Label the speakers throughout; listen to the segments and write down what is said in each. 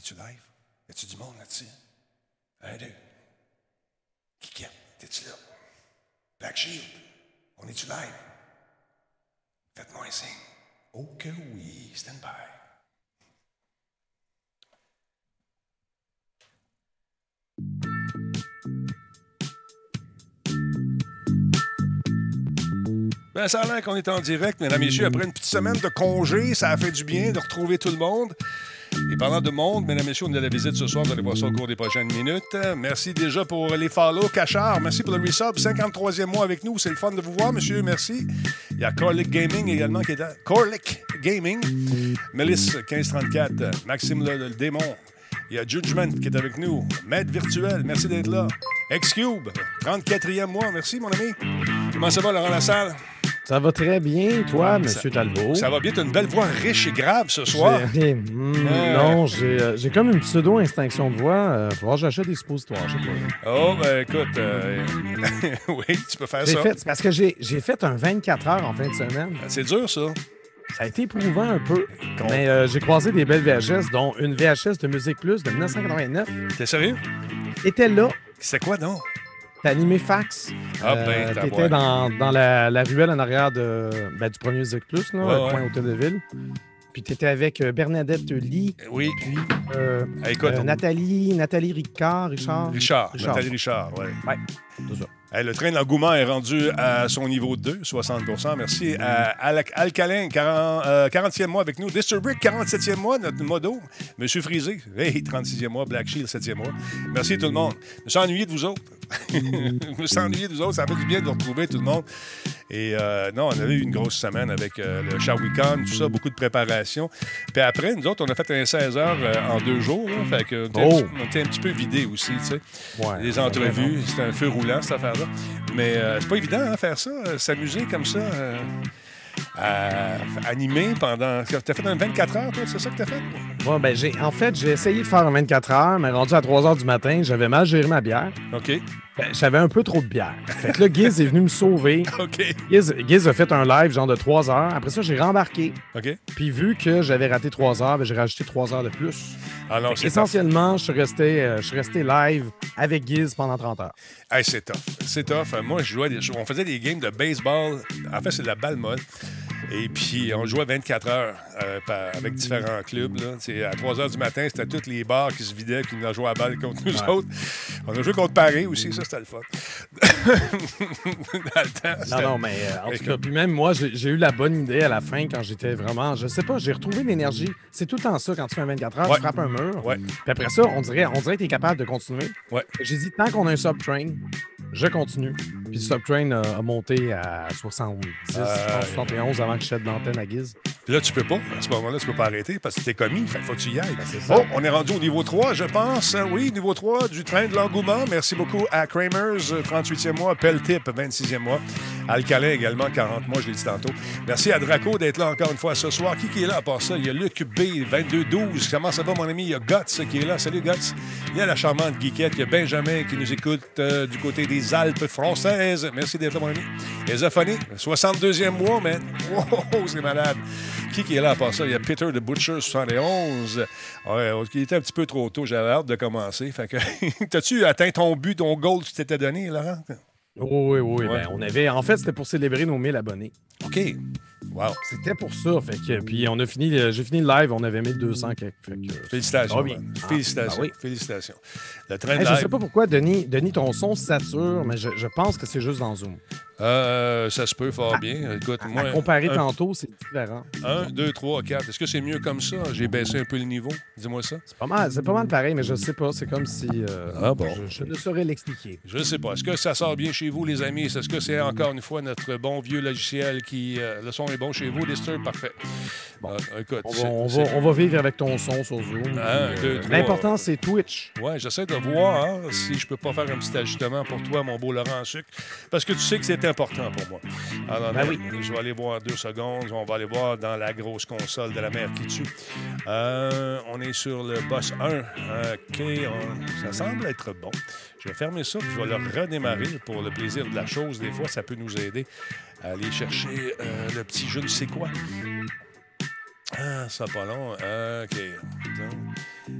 Speaker 1: es-tu live? Y a-tu du monde là-dessus? Un, deux. Kikette, t'es-tu là? Black Shield, on est-tu live? Faites-moi un signe. Oh que oui, stand by. Ben, ça a l'air qu'on est en direct, mesdames et messieurs. Après une petite semaine de congé, ça a fait du bien de retrouver tout le monde. Et parlant de monde, mesdames et messieurs, on a la visite ce soir. Vous allez voir ça au cours des prochaines minutes. Merci déjà pour les follow. Cachard, merci pour le resub. 53e mois avec nous. C'est le fun de vous voir, monsieur. Merci. Il y a Corlick Gaming également qui est là. Corlick Gaming. Mélisse, 1534. Maxime le, le démon. Il y a Judgment qui est avec nous. Maître Virtuel, merci d'être là. Xcube, 34e mois. Merci, mon ami. Comment ça va, Laurent Lassalle?
Speaker 2: Ça va très bien, toi, M. Talbot?
Speaker 1: Ça va bien. Tu as une belle voix riche et grave ce soir.
Speaker 2: J'ai- hmm,
Speaker 1: Euh.
Speaker 2: Non, j'ai euh, j'ai comme une pseudo-instinction de voix. Euh, faut voir que j'achète des suppositoires, je sais pas.
Speaker 1: Oh, ben écoute, euh, oui, tu peux faire
Speaker 2: J'ai
Speaker 1: ça.
Speaker 2: fait, c'est parce que j'ai j'ai fait un 24 heures en fin de semaine.
Speaker 1: C'est dur, ça.
Speaker 2: Ça a été éprouvant un peu. Mais euh, j'ai croisé des belles VHS, dont une VHS de Musique Plus de 1989.
Speaker 1: T'es sérieux?
Speaker 2: T'étais là,
Speaker 1: C'est quoi, donc?
Speaker 2: T'as animé Fax?
Speaker 1: Ah, ben,
Speaker 2: Euh, T'étais dans, dans la, la ruelle en arrière de, ben, du premier Musique Plus, là,
Speaker 1: Ouais,
Speaker 2: coin Hôtel de Ville. Puis t'étais avec euh, Bernadette Lee,
Speaker 1: Oui.
Speaker 2: puis euh,
Speaker 1: Ah, écoute,
Speaker 2: euh, Nathalie, Nathalie Ricard, Richard?
Speaker 1: Richard, Nathalie Richard, oui.
Speaker 2: Ouais, c'est ça.
Speaker 1: Hey, le train de l'engouement est rendu à son niveau 2, 60% Merci à Al- Alcalin, 40, euh, 40e mois avec nous. Disturbrick, 47e mois, notre modo. Monsieur Frisé, hey, 36e mois. Black Shield, 7e mois. Merci tout le monde. Je suis ennuyé de vous autres. je me suis ennuyé de vous autres. Ça fait du bien de vous retrouver tout le monde. Et euh, non, on avait eu une grosse semaine avec euh, le Shawicon, tout ça, beaucoup de préparation. Puis après, nous autres, on a fait un 16 heures euh, en deux jours. là. fait que on était, un
Speaker 2: Oh!
Speaker 1: petit- on était un petit peu vidés aussi, tu sais.
Speaker 2: Ouais,
Speaker 1: Les entrevues, c'était un feu roulant, cette affaire-là. Mais euh, c'est pas évident, hein, faire ça, s'amuser comme ça, à animer pendant. T'as fait un 24 heures, toi, c'est ça que t'as fait?
Speaker 2: Ouais, ben, j'ai, en fait, j'ai essayé de faire un 24 heures, mais rendu à 3 heures du matin, j'avais mal géré ma bière.
Speaker 1: OK.
Speaker 2: Ben, j'avais un peu trop de bière. Fait que là, Giz est venu me sauver.
Speaker 1: OK.
Speaker 2: Giz, Giz a fait un live genre de 3 heures. Après ça, j'ai rembarqué.
Speaker 1: OK.
Speaker 2: Puis vu que j'avais raté 3 heures, ben, j'ai rajouté 3 heures de plus. Essentiellement, je suis resté, euh, je suis resté live avec Giz pendant 30 heures.
Speaker 1: Hey, c'est tough. C'est tough. Moi, je jouais des... on faisait des games de baseball. En fait, c'est de la balle molle. Et puis, on jouait 24 heures euh, par- avec différents clubs. Là. À 3 heures du matin, c'était tous les bars qui se vidaient puis on a joué à balle contre nous
Speaker 2: Ouais.
Speaker 1: autres. On a joué contre Paris aussi, ça, c'était le fun. Dans le temps,
Speaker 2: Non, non, mais euh, en tout cas, puis même moi, j'ai eu la bonne idée à la fin quand j'étais vraiment, je sais pas, j'ai retrouvé l'énergie. C'est tout le temps ça quand tu fais un 24 heures,
Speaker 1: Ouais.
Speaker 2: tu frappes un mur.
Speaker 1: Ouais.
Speaker 2: Puis après ça, on dirait, on dirait que tu es capable de continuer. J'ai dit, tant qu'on a un subtrain, je continue. Puis le subtrain a, a monté à 70, je
Speaker 1: Euh,
Speaker 2: pense, 71 avant que je jette l'antenne à Giz.
Speaker 1: Puis là, tu peux pas. À ce moment-là, tu peux pas arrêter parce que t'es commis. Fait faut que tu y ailles.
Speaker 2: Ben.
Speaker 1: Oh, on est rendu au niveau 3, je pense. Oui, niveau 3 du train de l'engouement. Merci beaucoup à Kramers, euh, 38e mois. Peltip, 26e mois. Alcalin également, 40 mois, je l'ai dit tantôt. Merci à Draco d'être là encore une fois ce soir. Qui, qui est là à part ça? Il y a Luc B, 2212. Comment ça va, mon ami? Il y a Guts qui est là. Salut, Guts. Il y a la charmante Guiquette. Il y a Benjamin qui nous écoute euh, du côté des Alpes françaises. Merci d'être là, mon ami. Esophonie, 62e mois, man. Wow, c'est malade. Qui, qui est là à part ça? Il y a Peter de Butcher, 71. Ouais, il était un petit peu trop tôt. J'avais hâte de commencer. Fait que, t'as-tu atteint ton but, ton goal que tu t'étais donné, Laurent?
Speaker 2: Oui, oui,
Speaker 1: Ouais.
Speaker 2: ben, on avait, en fait, c'était pour célébrer nos 1000 abonnés.
Speaker 1: OK. Wow.
Speaker 2: C'était pour ça. Fait que, puis on a fini, le- j'ai fini le live, on avait 1200 quelques. Fait que,
Speaker 1: Félicitations.
Speaker 2: Ah
Speaker 1: man.
Speaker 2: Ah,
Speaker 1: Félicitations.
Speaker 2: ah oui.
Speaker 1: Félicitations. Le train
Speaker 2: je
Speaker 1: live,
Speaker 2: sais pas pourquoi, Denis, Denis ton son sature, mais je, je pense que c'est juste dans Zoom.
Speaker 1: euh, ça se peut fort bien. Écoute, moi.
Speaker 2: à comparer
Speaker 1: un,
Speaker 2: tantôt, c'est différent.
Speaker 1: un, deux, trois, quatre. Est-ce que c'est mieux comme ça? J'ai baissé un peu le niveau. Dis-moi ça.
Speaker 2: C'est pas mal, c'est pas mal pareil, mais je sais pas. C'est comme si. euh,
Speaker 1: Ah bon.
Speaker 2: Je, ne saurais l'expliquer.
Speaker 1: Je ne sais pas. Est-ce que ça sort bien chez vous, les amis? Est-ce que c'est encore une fois notre bon vieux logiciel qui. euh, le son est bon chez vous? Disturb, parfait. Bon, écoute.
Speaker 2: On
Speaker 1: c'est-
Speaker 2: va, on,
Speaker 1: c'est-
Speaker 2: va, on va vivre avec ton son sur Zoom. Euh. L'important, c'est Twitch.
Speaker 1: Ouais, j'essaie de voir hein, si je peux pas faire un petit ajustement pour toi, mon beau Laurent en sucre, parce que tu sais que c'est important pour moi. Alors,
Speaker 2: Ben
Speaker 1: euh,
Speaker 2: oui.
Speaker 1: je vais aller voir deux secondes. On va aller voir dans la grosse console de la mère qui tue. Euh, on est sur le boss 1. OK, on- ça semble être bon. Je vais fermer ça, puis je vais le redémarrer pour le plaisir de la chose. Des fois, ça peut nous aider à aller chercher euh, le petit je ne sais quoi. Ah, ça pas long. OK.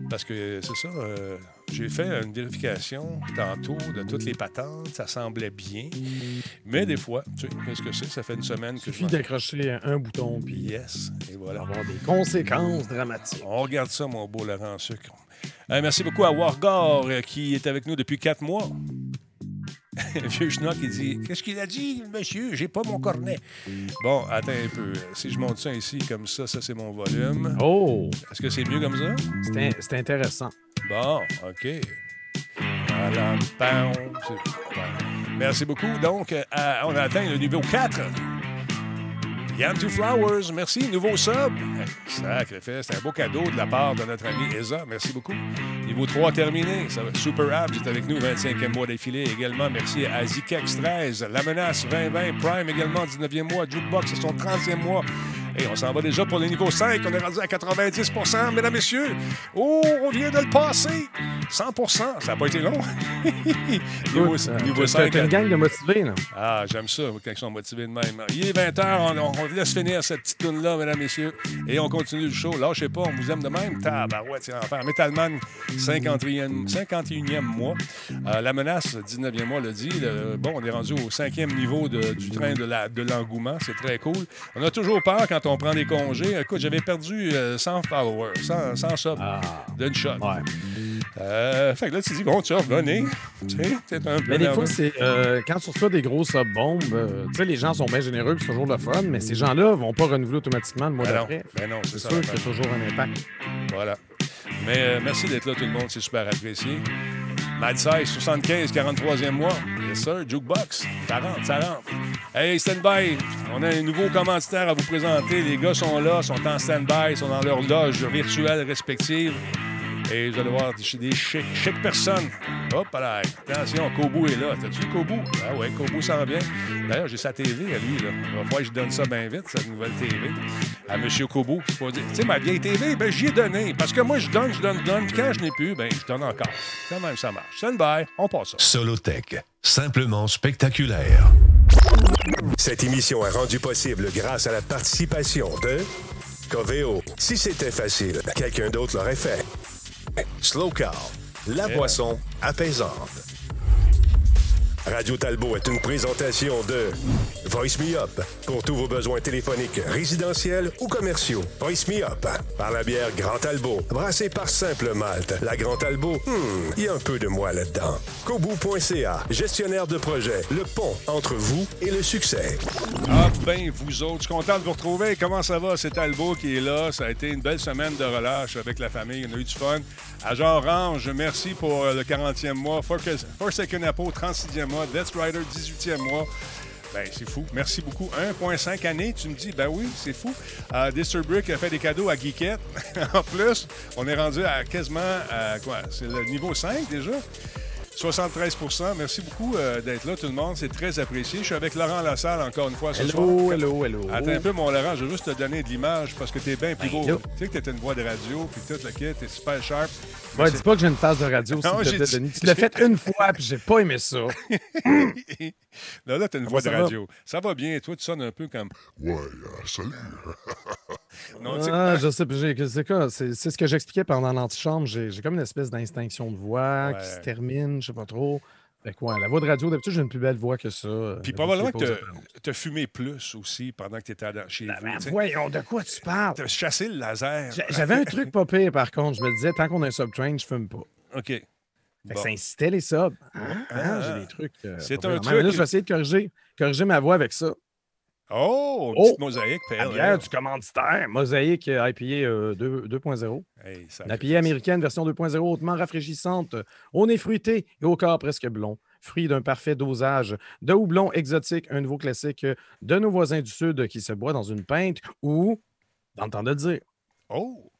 Speaker 1: Parce que c'est ça, euh, j'ai fait une vérification tantôt de toutes les patentes, ça semblait bien. Mais des fois, tu sais, qu'est-ce que c'est? Ça fait une semaine que
Speaker 2: Il suffit d'accrocher un bouton, puis
Speaker 1: Yes, et voilà.
Speaker 2: avoir des conséquences dramatiques.
Speaker 1: On regarde ça, mon beau Laurent Sucre. Euh, merci beaucoup à Wargor euh, qui est avec nous depuis quatre mois. Vieux Schnock, il dit Qu'est-ce qu'il a dit, monsieur? J'ai pas mon cornet. Bon, attends un peu. Si je monte ça ici, comme ça, ça c'est mon volume.
Speaker 2: Oh!
Speaker 1: Est-ce que c'est mieux comme ça?
Speaker 2: C'est in- c'est intéressant.
Speaker 1: Bon, OK. Voilà. Merci beaucoup. Donc, euh, à- on a atteint le niveau 4. Yann Two Flowers, merci. Nouveau sub. Sacrifice, c'est un beau cadeau de la part de notre ami Eza. Merci beaucoup. Niveau 3 terminé. Super Abs est avec nous, 25e mois d'affilée également. Merci à Zikex 13. La menace 2020. Prime également, 19e mois. Jukebox, c'est son 30e mois. Et on s'en va déjà pour le niveau 5. On est rendu à 90% mesdames, messieurs. Oh, on vient de le passer. 100% Ça n'a pas été long. niveau,
Speaker 2: Écoute, euh,
Speaker 1: niveau
Speaker 2: t'as-
Speaker 1: 5.
Speaker 2: T'as une gang de motivés, là.
Speaker 1: Ah, j'aime ça, quand ils sont motivés de même. Il est 20h, on, on- laisse finir cette petite tune-là, mesdames, messieurs, et on continue le show. Là, je sais pas, on vous aime de même. Tabarouette, c'est l'enfer. Metalman, 51e, 51e mois. Euh, la menace, 19e mois, le dit. Le- bon, on est rendu au cinquième niveau de- du train de la- de l'engouement. c'est très cool. On a toujours peur quand on prend des congés. Écoute, j'avais perdu euh, 100 followers, 100, 100 subs
Speaker 2: Ah,
Speaker 1: d'une shot.
Speaker 2: ouais.
Speaker 1: Euh, fait que là, tu dis, bon, tu revenez. Tu sais, c'est un peu
Speaker 2: Mais des fois, c'est euh, quand tu reçois des grosses bombes, euh, tu sais, les gens sont bien généreux, c'est toujours le fun, mais ces gens-là vont pas renouveler automatiquement le mois
Speaker 1: Ben
Speaker 2: d'après.
Speaker 1: ben non, c'est
Speaker 2: C'est
Speaker 1: ça.
Speaker 2: sûr
Speaker 1: l'affaire.
Speaker 2: qu'il y a toujours un impact.
Speaker 1: Voilà. Mais euh, merci d'être là, tout le monde. C'est super apprécié. Mad Size, 75, 43e mois. Yes, sir. Jukebox, 40, ça rentre. Hey, stand-by. On a un nouveau commanditaire à vous présenter. Les gars sont là, sont en stand-by, sont dans leur loge virtuelle respective. Et vous allez voir des, des chic, chic personnes. Hop là, attention, Kobu est là. T'as-tu Kobu? Ah ouais, Kobu s'en vient. D'ailleurs, j'ai sa TV à lui. Là. Il va falloir que je donne ça bien vite, sa nouvelle TV. À M. Kobu. Tu sais, ma vieille TV, ben, j'y ai donné. Parce que moi, je donne, je donne, je donne. Puis quand je n'ai plus, ben, je donne encore. Quand même, ça marche. Stand by, on passe ça.
Speaker 3: Solotech, simplement spectaculaire.
Speaker 4: Cette émission est rendue possible grâce à la participation de Coveo. Si c'était facile, quelqu'un d'autre l'aurait fait. Slow Car, la
Speaker 1: Yeah.
Speaker 4: boisson apaisante. Radio Talbot est une présentation de Voice Me Up pour tous vos besoins téléphoniques, résidentiels ou commerciaux. Voice Me Up par la bière Grand Talbot, brassée par Simple Malte. La Grand Talbot, hmm, il y a un peu de moi là-dedans. Kobu.ca, gestionnaire de projet, le pont entre vous et le succès.
Speaker 1: Ah ben, vous autres, je suis content de vous retrouver. Comment ça va? C'est Talbot qui est là. Ça a été une belle semaine de relâche avec la famille. On a eu du fun. Agent Orange, merci pour le 40e mois. Forsaken Apple, 36e Death Rider, 18e mois. Ben, c'est fou. Merci beaucoup. 1,5 années, tu me dis, ben oui, c'est fou. Euh, Disturbrick a fait des cadeaux à Geekette. en plus, on est rendu à quasiment, à quoi? C'est le niveau 5 déjà? 73% Merci beaucoup euh, d'être là, tout le monde. C'est très apprécié. Je suis avec Laurent Lassalle encore une fois ce soir.
Speaker 2: Hello, hello, hello.
Speaker 1: Attends un peu, mon Laurent, je veux juste te donner de l'image parce que t'es bien plus beau. Tu sais que t'étais une voix de radio, puis tout le kit, t'es super sharp.
Speaker 2: Ouais,
Speaker 1: Mais
Speaker 2: dis pas que j'ai une phase de radio,
Speaker 1: Non,
Speaker 2: plaît,
Speaker 1: dit-
Speaker 2: Denis. Tu l'as fait une fois, puis j'ai pas aimé ça.
Speaker 1: là, là, t'as une voix de
Speaker 2: va?
Speaker 1: radio. Ça va bien. Toi, tu sonnes un peu comme.
Speaker 5: Ouais, euh, salut.
Speaker 1: Non, tu
Speaker 2: Ah, je sais, c'est quoi? C'est ce que j'expliquais pendant l'antichambre. J'ai comme une espèce d'instinction de voix qui se termine, je sais pas trop. Fait ouais, la voix de radio, d'habitude, j'ai une plus belle voix que ça.
Speaker 1: Puis
Speaker 2: Euh,
Speaker 1: probablement
Speaker 2: je sais
Speaker 1: que t'as- t'as fumé plus aussi pendant que t'étais dans- chez
Speaker 2: Ben,
Speaker 1: vous. tu
Speaker 2: voyons, de quoi tu parles?
Speaker 1: T'as chassé le laser.
Speaker 2: J'a- J'avais un truc pas pire, par contre. Je me disais, tant qu'on a un subtrain, je fume pas.
Speaker 1: OK.
Speaker 2: Fait que
Speaker 1: Bon.
Speaker 2: ça incitait les subs.
Speaker 1: Ah, ah.
Speaker 2: J'ai des trucs. euh,
Speaker 1: C'est un truc-
Speaker 2: Là, je vais essayer de corriger, corriger ma voix avec ça.
Speaker 1: Oh, une
Speaker 2: Oh!
Speaker 1: petite mosaïque.
Speaker 2: La
Speaker 1: pale
Speaker 2: bière du commanditaire, Mosaïque euh, IPA euh, 2 2.0.
Speaker 1: Hey, ça
Speaker 2: La
Speaker 1: fait-
Speaker 2: IPA américaine version 2.0 hautement rafraîchissante, au nez fruité et au corps presque blond. Fruit d'un parfait dosage de houblon exotique, un nouveau classique de nos voisins du Sud qui se boit dans une pinte ou, dans le temps de le dire,
Speaker 1: Oh,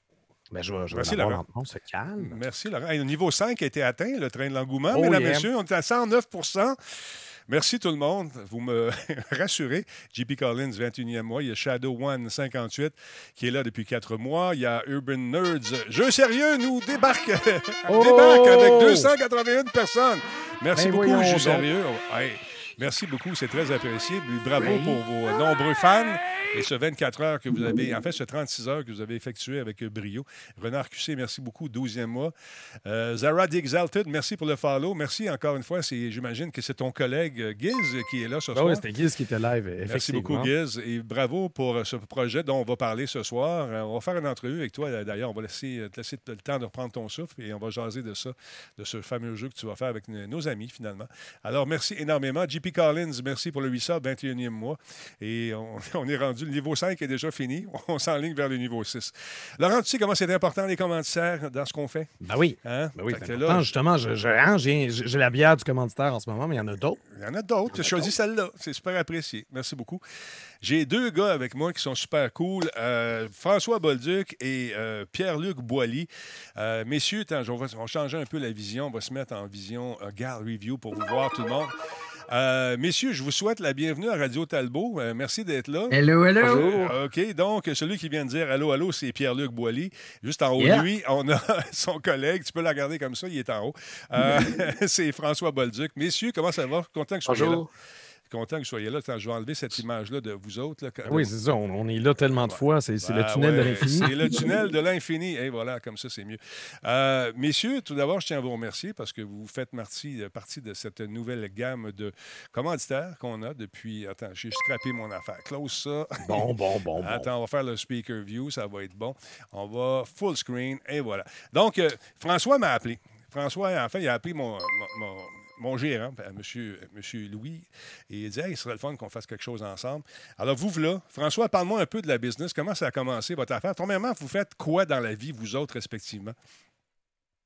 Speaker 2: ben, je je
Speaker 1: Merci, Laurent.
Speaker 2: en- On se calme.
Speaker 1: merci, Laurent. Hey, le niveau 5 a été atteint, le train de l'engouement.
Speaker 2: Oh,
Speaker 1: Mesdames,
Speaker 2: yeah.
Speaker 1: messieurs, on est à 109 Merci tout le monde. Vous me rassurez. JP Collins, 21e mois. Il y a Shadow One, 58, qui est là depuis 4 mois. Il y a Urban Nerds. Jeu sérieux nous débarque,
Speaker 2: Oh!
Speaker 1: débarque avec 281 personnes. Merci
Speaker 2: Ben
Speaker 1: beaucoup, Jeu sérieux. Hey, merci beaucoup, c'est très apprécié. Bravo
Speaker 2: Oui.
Speaker 1: pour vos nombreux fans. Et ce 24 heures que vous avez, en fait, ce 36 heures que vous avez effectué avec brio. Renard QC, merci beaucoup, 12e mois. Euh, Zara The Exalted, merci pour le follow. Merci encore une fois. J'imagine que c'est ton collègue euh, Giz qui est là ce
Speaker 2: Ah
Speaker 1: soir.
Speaker 2: oui, c'était Guiz qui était live, effectivement.
Speaker 1: Merci beaucoup, Giz. Et bravo pour euh, ce projet dont on va parler ce soir. Euh, On va faire une entrevue avec toi. D'ailleurs, on va laisser, te laisser le temps de reprendre ton souffle et on va jaser de ça, de ce fameux jeu que tu vas faire avec nos amis, finalement. Alors, merci énormément. JP Collins, merci pour le 800, 21e mois. Et on, on est rendu, le niveau 5 est déjà fini. On s'enligne vers le niveau 6. Laurent, tu sais comment c'est important les commentaires dans ce qu'on fait?
Speaker 2: Ben oui.
Speaker 1: Hein?
Speaker 2: Ben oui, important.
Speaker 1: là,
Speaker 2: Justement, je- je- hein, j'ai j'ai la bière du commanditaire en ce moment, mais il y en a d'autres.
Speaker 1: Il y en a d'autres. J'ai choisi celle-là. C'est super apprécié. Merci beaucoup. J'ai deux gars avec moi qui sont super cool. Euh, François Bolduc et euh, Pierre-Luc Boilly. Euh, messieurs, attends, on va, on va changer un peu la vision. On va se mettre en vision euh, Gal Review pour vous voir tout le monde. Euh, messieurs, je vous souhaite la bienvenue à Radio Talbot. Euh, merci d'être là.
Speaker 5: Hello, hello.
Speaker 1: Euh, OK, donc celui qui vient de dire allô, allô, c'est Pierre-Luc Boilly. Juste en haut
Speaker 5: Yeah.
Speaker 1: de lui, on a son collègue. Tu peux la regarder comme ça, il est en haut. Euh, c'est François Bolduc. Messieurs, comment ça va? Content que vous soyez là. Content que vous soyez là. Attends, je vais enlever cette image-là de vous autres. Là,
Speaker 2: oui, c'est ça. On, on est là tellement de fois. C'est le
Speaker 1: Ben
Speaker 2: tunnel de l'infini.
Speaker 1: C'est le tunnel de l'infini. Et voilà, comme ça, c'est mieux. Euh, messieurs, tout d'abord, je tiens à vous remercier parce que vous faites partie, partie de cette nouvelle gamme de commanditaires qu'on a depuis. Attends, j'ai scrappé mon affaire. Close ça.
Speaker 2: Bon, bon, bon, bon.
Speaker 1: Attends, on va faire le speaker view, ça va être bon. On va full screen et voilà. Donc, euh, François m'a appelé. François, en fait, il a appelé mon, mon, mon- mon gérant, euh, monsieur, monsieur Louis, et il dit Hey, il serait le fun qu'on fasse quelque chose ensemble. Alors, vous, voilà. François, parle-moi un peu de la business. Comment ça a commencé, votre affaire? Premièrement, vous faites quoi dans la vie, vous autres, respectivement?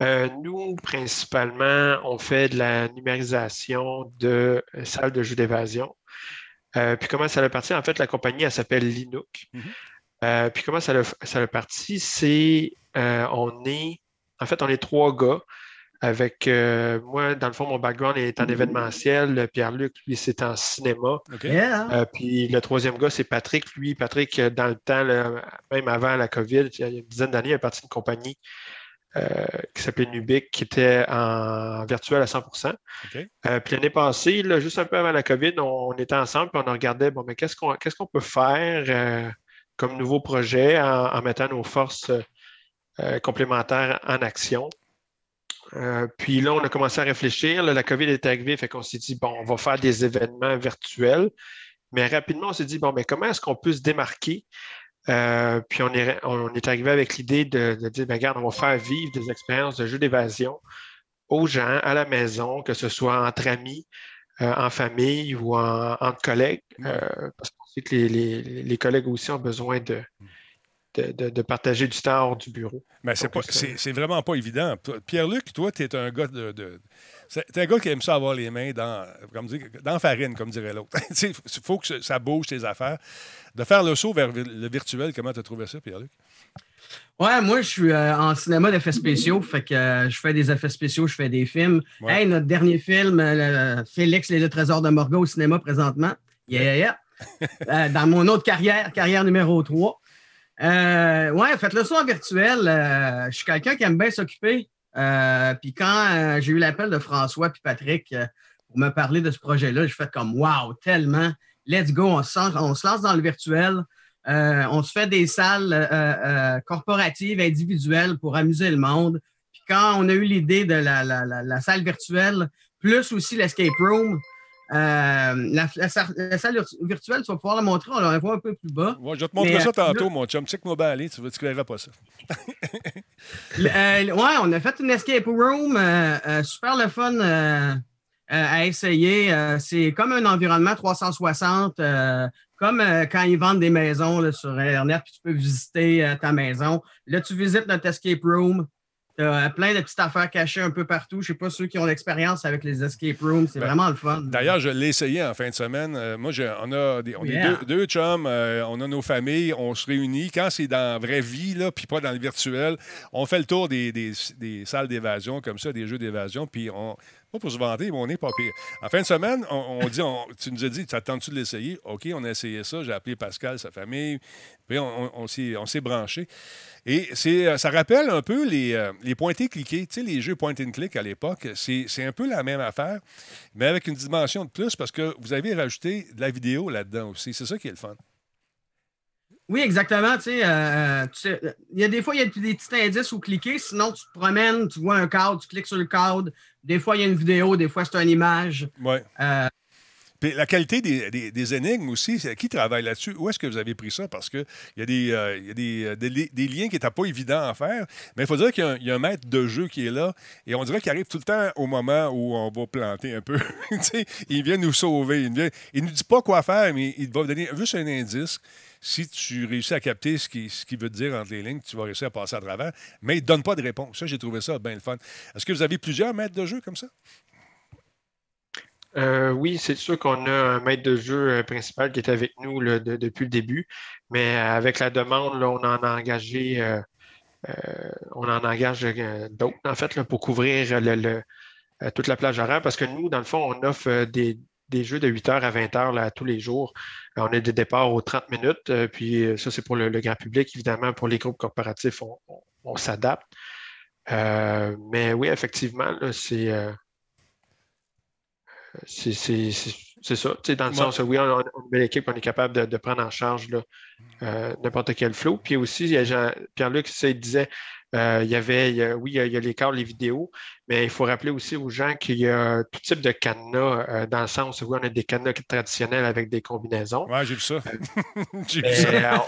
Speaker 5: Euh, nous, principalement, on fait de la numérisation de euh, salles de jeux d'évasion. Euh, puis comment ça a parti? En fait, la compagnie, elle s'appelle Linux.
Speaker 1: Mhm.
Speaker 5: Euh, puis comment ça a, ça a parti? C'est, euh, on est, en fait, on est trois gars. Avec euh, moi, dans le fond, mon background est en événementiel. Pierre-Luc, lui, c'est en cinéma.
Speaker 6: Yeah.
Speaker 5: Euh, puis le troisième gars, c'est Patrick. Lui, Patrick, euh, dans le temps, là, même avant la COVID, il y a une dizaine d'années, il est parti d'une compagnie euh, qui s'appelait Nubic, qui était en virtuel à 100
Speaker 1: OK.
Speaker 5: Euh, Puis l'année passée, là, juste un peu avant la COVID, on, on était ensemble et on regardait, bon, mais qu'est-ce qu'on qu'est-ce qu'on peut faire euh, comme nouveau projet en, en mettant nos forces euh, complémentaires en action? Euh, puis là, on a commencé à réfléchir. Là, la COVID est arrivée, fait qu'on s'est dit, bon, on va faire des événements virtuels. Mais rapidement, on s'est dit, bon, mais comment est-ce qu'on peut se démarquer? Euh, puis on est, on est arrivé avec l'idée de, de dire, ben, regarde, on va faire vivre des expériences de jeux d'évasion aux gens à la maison, que ce soit entre amis, euh, en famille ou en- entre collègues, euh, parce qu'on sait que les, les- les collègues aussi ont besoin de, de, de- de partager du temps hors du bureau.
Speaker 1: Mais c'est, pas-
Speaker 5: c'est-
Speaker 1: vraiment pas évident. Pierre-Luc, toi, tu es un gars de. de- c'est- t'es un gars qui aime ça avoir les mains dans, comme dire, dans la farine, comme dirait l'autre. Il faut que ça bouge tes affaires. De faire le saut vers le virtuel, comment tu as trouvé ça, Pierre-Luc?
Speaker 6: Ouais, moi, je suis euh, en cinéma d'effets spéciaux. Fait que euh, je fais des effets spéciaux, je fais des films.
Speaker 1: Ouais.
Speaker 6: Hey, notre dernier film, euh, Félix, les deux trésors de Morgan au cinéma présentement. Yeah, yeah, yeah. Euh, dans mon autre carrière, carrière numéro 3. Euh, ouais, faites le son virtuel. Euh, je suis quelqu'un qui aime bien s'occuper. Euh, puis quand euh, j'ai eu l'appel de François puis Patrick pour me parler de ce projet-là, j'ai fait comme Wow, tellement. Let's go, on se, lance- on se lance dans le virtuel. On se fait des salles corporatives, individuelles pour amuser le monde. Puis quand on a eu l'idée de la, la- la- salle virtuelle, plus aussi l'escape room, la, la sa- la salle virtuelle, tu vas pouvoir la montrer, on la voit un peu plus bas.
Speaker 1: Ouais, je vais te montrer
Speaker 6: Mais,
Speaker 1: ça
Speaker 6: euh,
Speaker 1: tantôt,
Speaker 6: là-
Speaker 1: mon chum. Check-moi bien aller, tu ne verras pas ça.
Speaker 6: Le- euh, ouais, on a fait une escape room, euh, euh, super le fun euh, euh, à essayer. Euh, c'est comme un environnement 360, euh, comme euh, quand ils vendent des maisons là, sur Internet, puis tu peux visiter euh, ta maison. Là, tu visites notre escape room. As plein de petites affaires cachées un peu partout. Je ne sais pas ceux qui ont l'expérience avec les escape rooms. C'est
Speaker 1: Ben,
Speaker 6: vraiment le fun.
Speaker 1: D'ailleurs, je l'ai essayé en fin de semaine. Euh, moi, je- on, a des, on est deux, deux chums, euh, on a nos familles, on se réunit. Quand c'est dans la vraie vie, puis pas dans le virtuel, on fait le tour des, des- des salles d'évasion, comme ça, des jeux d'évasion, puis on. Pas pour se vanter, mais on n'est pas pire. En fin de semaine, on, on dit, on- tu nous as dit, t'attends-tu de l'essayer? OK, on a essayé ça. J'ai appelé Pascal, sa famille, puis on, on s'est branché. Et c'est, euh, ça rappelle un peu les, euh, les pointés cliqués, tu sais, les jeux point and click à l'époque. C'est, c'est un peu la même affaire, mais avec une dimension de plus parce que vous avez rajouté de la vidéo là-dedans aussi. C'est ça qui est le fun.
Speaker 6: Oui, exactement. Tu sais, euh, tu sais, il y a des fois, il y a des petits indices où cliquer. Sinon, tu te promènes, tu vois un cadre, tu cliques sur le cadre. Des fois, il y a une vidéo, des fois, c'est une image.
Speaker 1: Ouais.
Speaker 6: Euh,
Speaker 1: La qualité des, énigmes aussi, qui travaille là-dessus? Où est-ce que vous avez pris ça? Parce qu'il y a, des, euh, y a des, euh, liens qui n'étaient pas évidents à faire, mais il faut dire qu'il y, a un- maître de jeu qui est là et on dirait qu'il arrive tout le temps au moment où on va planter un peu. Il vient nous sauver. Il ne nous dit pas quoi faire, mais il va donner juste un indice. Si tu réussis à capter ce qu'il ce qu'il veut te dire entre les lignes, tu vas réussir à passer à travers, mais il ne donne pas de réponse. Ça, j'ai trouvé ça bien le fun. Est-ce que vous avez plusieurs maîtres de jeu comme ça?
Speaker 5: Euh, oui, c'est sûr qu'on a un maître de jeu euh, principal qui est avec nous depuis le début, mais avec la demande, on en a engagé, euh, euh, on en engage euh, d'autres, en fait, pour couvrir euh, toute la plage horaire, parce que nous, dans le fond, on offre euh, des, jeux de 8h à 20h là, tous les jours. Euh, on a des départs aux 30 minutes, euh, puis euh, ça, c'est pour le, grand public. Évidemment, pour les groupes corporatifs, on, s'adapte. Euh, mais oui, effectivement, c'est. C'est ça. Dans le
Speaker 1: Ouais.
Speaker 5: sens où oui, on a on a une belle équipe, on est capable de, de prendre en charge euh, n'importe quel flow. Puis aussi, il y a Jean- Pierre-Luc, il disait, euh, il y avait, il y a- oui, il y a, il y a les cadres, les vidéos, mais il faut rappeler aussi aux gens qu'il y a tout type de cadenas, euh, dans le sens où on a des cadenas traditionnels avec des combinaisons.
Speaker 1: Ouais, j'ai vu ça. j'ai vu ça.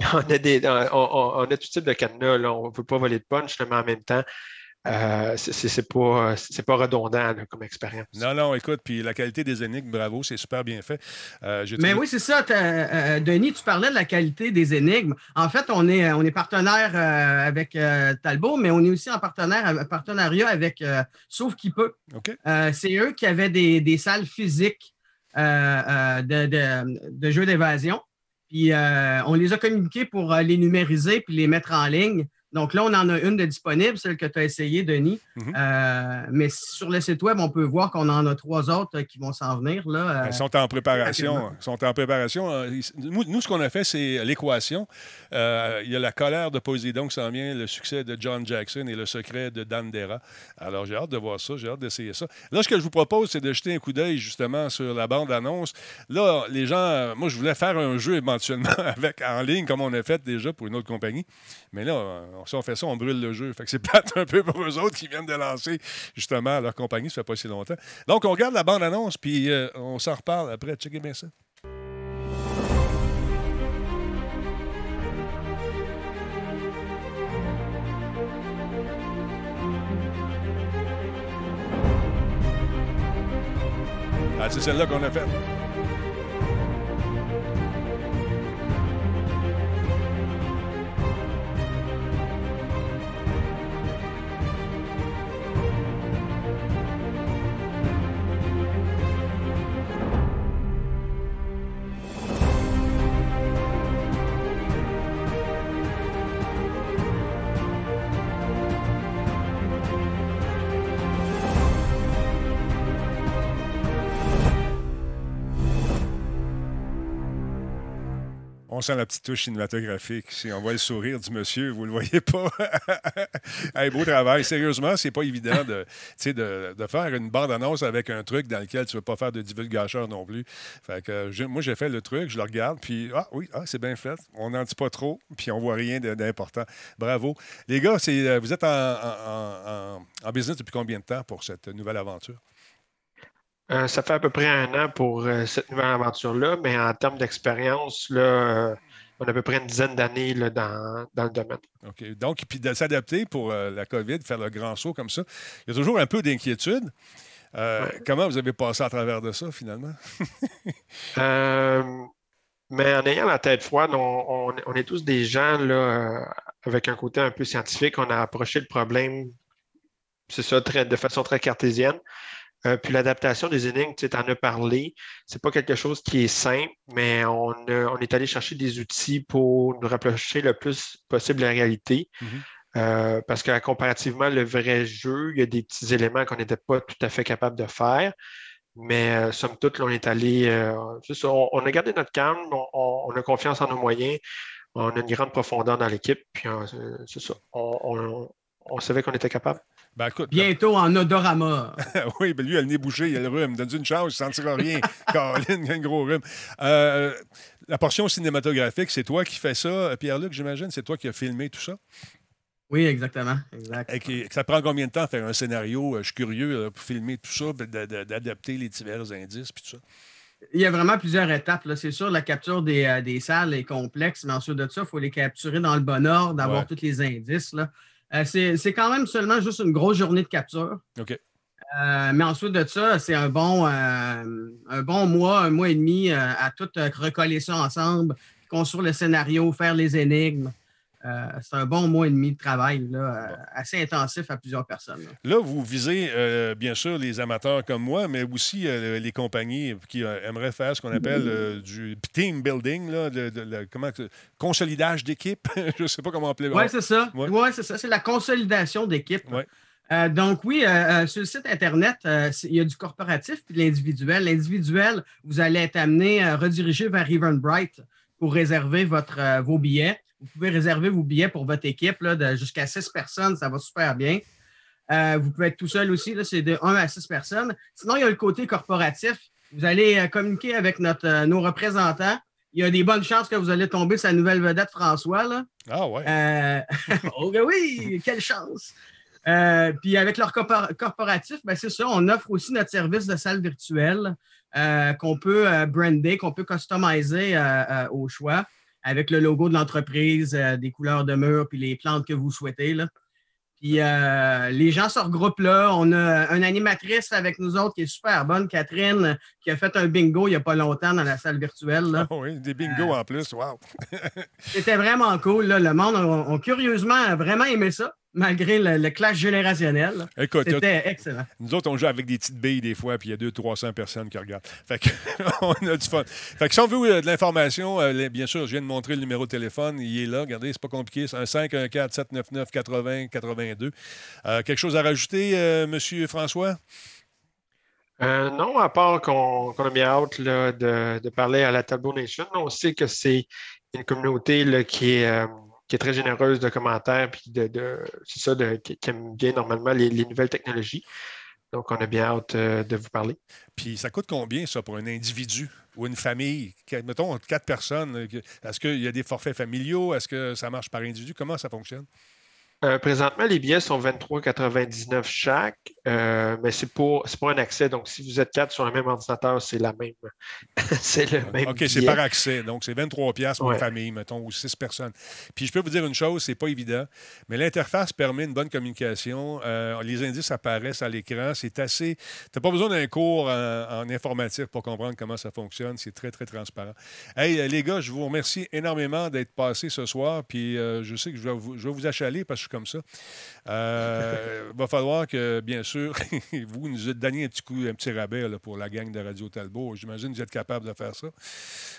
Speaker 5: on, on a des, on a tout type de cadenas, là. on ne veut pas voler de punch, mais en même temps, euh, c'est- pas, c'est pas redondant là, comme expérience.
Speaker 1: Non, non, écoute, puis la qualité des énigmes, bravo, c'est super bien fait. Euh,
Speaker 6: Mais oui, c'est ça. euh, Denis, tu parlais de la qualité des énigmes. En fait, on est, on est partenaire euh, avec euh, Talbot, mais on est aussi en partenaire, partenariat avec euh, Sauf qui peut. Euh, c'est eux qui avaient des, des salles physiques euh, euh, de, de- de jeux d'évasion. Puis euh, on les a communiqués pour les numériser puis les mettre en ligne. Donc là, on en a une de disponible, celle que tu as essayé, Denis.
Speaker 1: Mhm.
Speaker 6: Euh, mais sur le site web, on peut voir qu'on en a trois autres euh, qui vont s'en venir. Là, euh,
Speaker 1: Ils sont en préparation. sont en préparation. Nous, nous, ce qu'on a fait, c'est l'équation. Euh, il y a la colère de Poséidon qui s'en vient, le succès de John Jackson et le secret de Dan Dera. Alors, j'ai hâte de voir ça. J'ai hâte d'essayer ça. Là, ce que je vous propose, c'est de jeter un coup d'œil justement sur la bande-annonce. Là, les gens, moi, je voulais faire un jeu éventuellement avec, en ligne, comme on a fait déjà pour une autre compagnie. Mais là, euh, si on fait ça, on brûle le jeu. Fait que c'est plate un peu pour eux autres qui viennent de lancer justement leur compagnie, ça fait pas si longtemps. Donc, on regarde la bande-annonce, puis euh, on s'en reparle après. Checkez bien ça. Ah, c'est celle-là qu'on a faite. On sent la petite touche cinématographique. ici. On voit le sourire du monsieur, vous le voyez pas. Hey, beau travail. Sérieusement, c'est pas évident de, de, faire une bande-annonce avec un truc dans lequel tu ne veux pas faire de divulgacheur non plus. Fait que, moi, j'ai fait le truc, je le regarde, puis ah oui, ah, c'est bien fait. On n'en dit pas trop, puis on voit rien d'important. Bravo. Les gars, euh, vous êtes en business depuis combien de temps pour cette nouvelle aventure?
Speaker 5: Euh, ça fait à peu près un an pour euh, cette nouvelle aventure-là, mais en termes d'expérience, euh, on a à peu près une dizaine d'années dans, dans le domaine.
Speaker 1: OK. Donc, puis de s'adapter pour la COVID, faire le grand saut comme ça, il y a toujours un peu d'inquiétude. Comment vous avez passé à travers de ça, finalement?
Speaker 5: Mais en ayant la tête froide, on, on- on est tous des gens là, avec un côté un peu scientifique. On a approché le problème, c'est ça, très, de façon très cartésienne. Euh, puis l'adaptation des énigmes, tu en as parlé, c'est pas quelque chose qui est simple, mais on, a- on est allé chercher des outils pour nous rapprocher le plus possible de la réalité.
Speaker 1: Mhm.
Speaker 5: Euh, parce que comparativement, le vrai jeu, il y a des petits éléments qu'on n'était pas tout à fait capable de faire. Mais euh, somme toute, là, on est allé. euh, ça, on, on a gardé notre calme, on, a confiance en nos moyens, on a une grande profondeur dans l'équipe, puis c'est- ça. On, on- on savait qu'on était capable.
Speaker 1: Ben, écoute,
Speaker 6: Bientôt en odorama.
Speaker 1: oui, ben lui, il a le nez bouché, il a le rhume. Donne-lui une chance, il ne sentira rien. Caroline, il a un gros rhume. Euh, La portion cinématographique, c'est toi qui fais ça, euh, Pierre-Luc, j'imagine? C'est toi qui as filmé tout ça?
Speaker 6: Oui, exactement. Exact.
Speaker 1: Et qui- ça prend combien de temps faire un scénario? Euh, Je suis curieux là, pour filmer tout ça, d'a- d'adapter les divers indices, puis tout ça.
Speaker 6: Il y a vraiment plusieurs étapes. C'est sûr, la capture des, euh, des salles est complexe, mais ensuite de ça, il faut les capturer dans le bon ordre, d'avoir
Speaker 1: Ouais.
Speaker 6: tous les indices. là. Euh, c'est quand même seulement juste une grosse journée de capture.
Speaker 1: OK.
Speaker 6: Euh, mais ensuite de ça, c'est un bon, euh, un bon mois, un mois et demi à tout recoller ça ensemble, construire le scénario, faire les énigmes. Euh, c'est un bon mois et demi de travail là, euh, assez intensif à plusieurs personnes. là.
Speaker 1: Là, vous visez euh, bien sûr les amateurs comme moi, mais aussi euh, les compagnies qui aimeraient faire ce qu'on appelle euh, du team building, là, de, de- le- comment, consolidage d'équipe. Je ne sais pas comment appeler
Speaker 6: Oui, c'est ça.
Speaker 1: Ouais.
Speaker 6: Ouais, c'est ça. C'est la consolidation d'équipe.
Speaker 1: Ouais.
Speaker 6: Donc, oui, sur le site Internet, il y a du corporatif puis de l'individuel. L'individuel, vous allez être amené à rediriger vers Eventbrite pour réserver votre, vos billets. Vous pouvez réserver vos billets pour votre équipe là, de jusqu'à six personnes. Ça va super bien. Euh, vous pouvez être tout seul aussi. C'est de 1 à 6 personnes. Sinon, il y a le côté corporatif. Vous allez euh, communiquer avec notre, euh, nos représentants. Il y a des bonnes chances que vous allez tomber sur la nouvelle vedette François. Là.
Speaker 1: Ah ouais.
Speaker 6: Euh, oh ben oui, quelle chance! Euh, puis avec leur corpor- corporatif, ben c'est ça, on offre aussi notre service de salle virtuelle euh, qu'on peut brander, qu'on peut customiser euh, au choix avec le logo de l'entreprise, euh, des couleurs de mur, puis les plantes que vous souhaitez. Là. Puis euh, les gens se regroupent là. On a une animatrice avec nous autres qui est super bonne, Catherine, qui a fait un bingo il n'y a pas longtemps dans la salle virtuelle. Là.
Speaker 1: Ah oui, des bingos en plus. Wow.
Speaker 6: C'était vraiment cool. là. Le monde a, a curieusement vraiment aimé ça, malgré le, le clash générationnel.
Speaker 1: Écoute,
Speaker 6: C'était excellent.
Speaker 1: nous autres, on joue avec des petites billes des fois, puis il y a 200-300 personnes qui regardent. Fait que, on a du fun. Fait que si on veut euh, de l'information, euh, bien sûr, je viens de montrer le numéro de téléphone. Il est là. Regardez, c'est pas compliqué. C'est un 514-799-80-82. Euh, quelque chose à rajouter, euh, Monsieur François?
Speaker 5: Euh, non, à part qu'on a bien hâte de, parler à la Talbot Nation. On sait que c'est une communauté là, qui, est, euh, qui est très généreuse de commentaires, puis de, c'est ça, qui, aime bien normalement les, les nouvelles technologies. Donc, on a bien hâte euh, de vous parler.
Speaker 1: Puis ça coûte combien, ça, pour un individu ou une famille? Mettons, quatre personnes. Est-ce qu'il y a des forfaits familiaux? Est-ce que ça marche par individu? Comment ça fonctionne?
Speaker 5: Euh, présentement, les billets sont 23,99 chaque, euh, mais c'est pour, c'est pour un accès. Donc, si vous êtes quatre sur le même ordinateur, c'est la même. c'est le même.
Speaker 1: OK, c'est par accès. Donc, c'est 23 pièces pour une famille, mettons, ou six personnes. Puis, je peux vous dire une chose, c'est pas évident, mais l'interface permet une bonne communication. Euh, les indices apparaissent à l'écran. C'est assez... Tu n'as pas besoin d'un cours en, en informatique pour comprendre comment ça fonctionne. C'est très, très transparent. Hey, les gars, je vous remercie énormément d'être passés ce soir. Puis, je sais que je vais vous, je vais vous achaler parce que suis comme ça. Euh, va falloir que, bien sûr, vous nous donniez un petit coup, un petit rabais là, pour la gang de Radio Talbot. J'imagine que vous êtes capable de faire ça.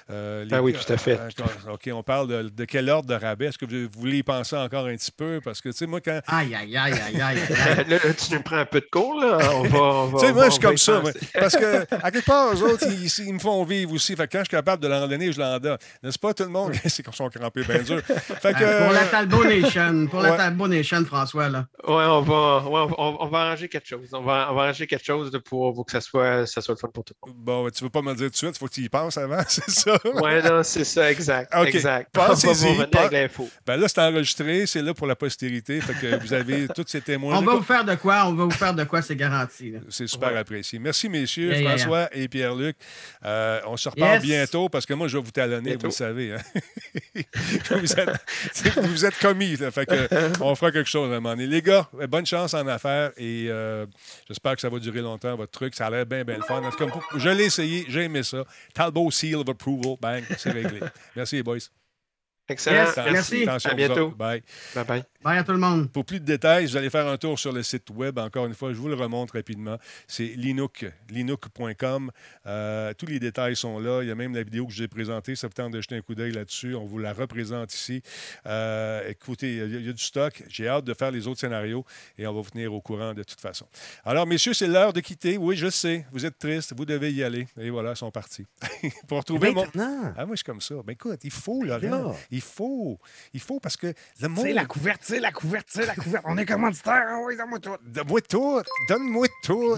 Speaker 1: Euh, les
Speaker 5: Ah oui, tout à fait.
Speaker 1: euh, OK, on parle de, de quel ordre de rabais? Est-ce que vous, vous voulez y penser encore un petit peu? Parce que, tu sais, moi, quand.
Speaker 6: Aïe, aïe, aïe, aïe, aïe.
Speaker 5: Là, tu nous prends un peu de cours, là. On va. on va-
Speaker 1: Tu sais, moi, je suis comme ça. moi. Parce que, à quelque part, eux autres, ils, ils me font vivre aussi. Fait que quand je suis capable de l'en donner, je l'en donne. N'est-ce pas, tout le monde? c'est qu'on sont crampés bien dur. Fait que.
Speaker 6: Euh, pour la Talbot Nation, pour
Speaker 1: Ouais.
Speaker 6: la Talbot Nation, François, là.
Speaker 5: Ouais, on va, ouais, on, va- on va arranger quelque chose. On va, on va arranger quelque chose de pour, pour que ça soit, ça soit le fun pour tout le monde.
Speaker 1: Bon, tu veux pas me le dire tout de suite, il faut que tu y penses avant, c'est ça?
Speaker 5: Ouais, non, c'est ça, exact.
Speaker 1: OK.
Speaker 5: Exact.
Speaker 1: Pensez-y. Ben là, c'est enregistré, c'est là pour la postérité. Fait que vous avez tous ces témoins.
Speaker 6: On va vous faire de quoi? On va vous faire de quoi, c'est garanti.
Speaker 1: C'est super
Speaker 5: Ouais.
Speaker 1: apprécié. Merci, messieurs,
Speaker 6: Yeah, yeah, yeah.
Speaker 1: François et Pierre-Luc. Euh, on se reparle
Speaker 6: Yes.
Speaker 1: bientôt parce que moi, je vais vous talonner,
Speaker 5: Bientôt.
Speaker 1: vous le savez. hein. vous, êtes, vous vous êtes commis. là. fait que on fera quelque chose à un moment donné. Les gars, euh, bonne chance en affaires et euh, j'espère que ça va durer longtemps, votre truc. Ça a l'air bien, bien le fun. En tout cas, je l'ai essayé, j'ai aimé ça. Talbot Seal of Approval, bang, c'est réglé. Merci, les boys.
Speaker 5: Excellent.
Speaker 6: Yes,
Speaker 5: merci.
Speaker 1: Attention
Speaker 5: À bientôt.
Speaker 1: Bye.
Speaker 5: Bye bye.
Speaker 6: Bye à tout le monde.
Speaker 1: Pour plus de détails, vous allez faire un tour sur le site web. Encore une fois, je vous le remonte rapidement. C'est Linux, linux.com. Euh, tous les détails sont là. Il y a même la vidéo que je vous ai présentée. Ça vous tente de jeter un coup d'œil là-dessus. On vous la représente ici. Euh, écoutez, il y, a- il y a du stock. J'ai hâte de faire les autres scénarios et on va vous tenir au courant de toute façon. Alors, messieurs, c'est l'heure de quitter. Oui, je sais. Vous êtes tristes. Vous devez y aller. Et voilà, ils sont partis. Pour retrouver mon.
Speaker 2: Maintenant,
Speaker 1: Ah, moi, je suis comme ça. Ben écoute, il faut, Laurent. Il faut. Il faut parce que le monde.
Speaker 2: c'est la couverture. C'est la couverte, c'est la couverte. On est commanditaire, ah oui, donne-moi tout.
Speaker 1: Donne-moi tout. Donne-moi tout.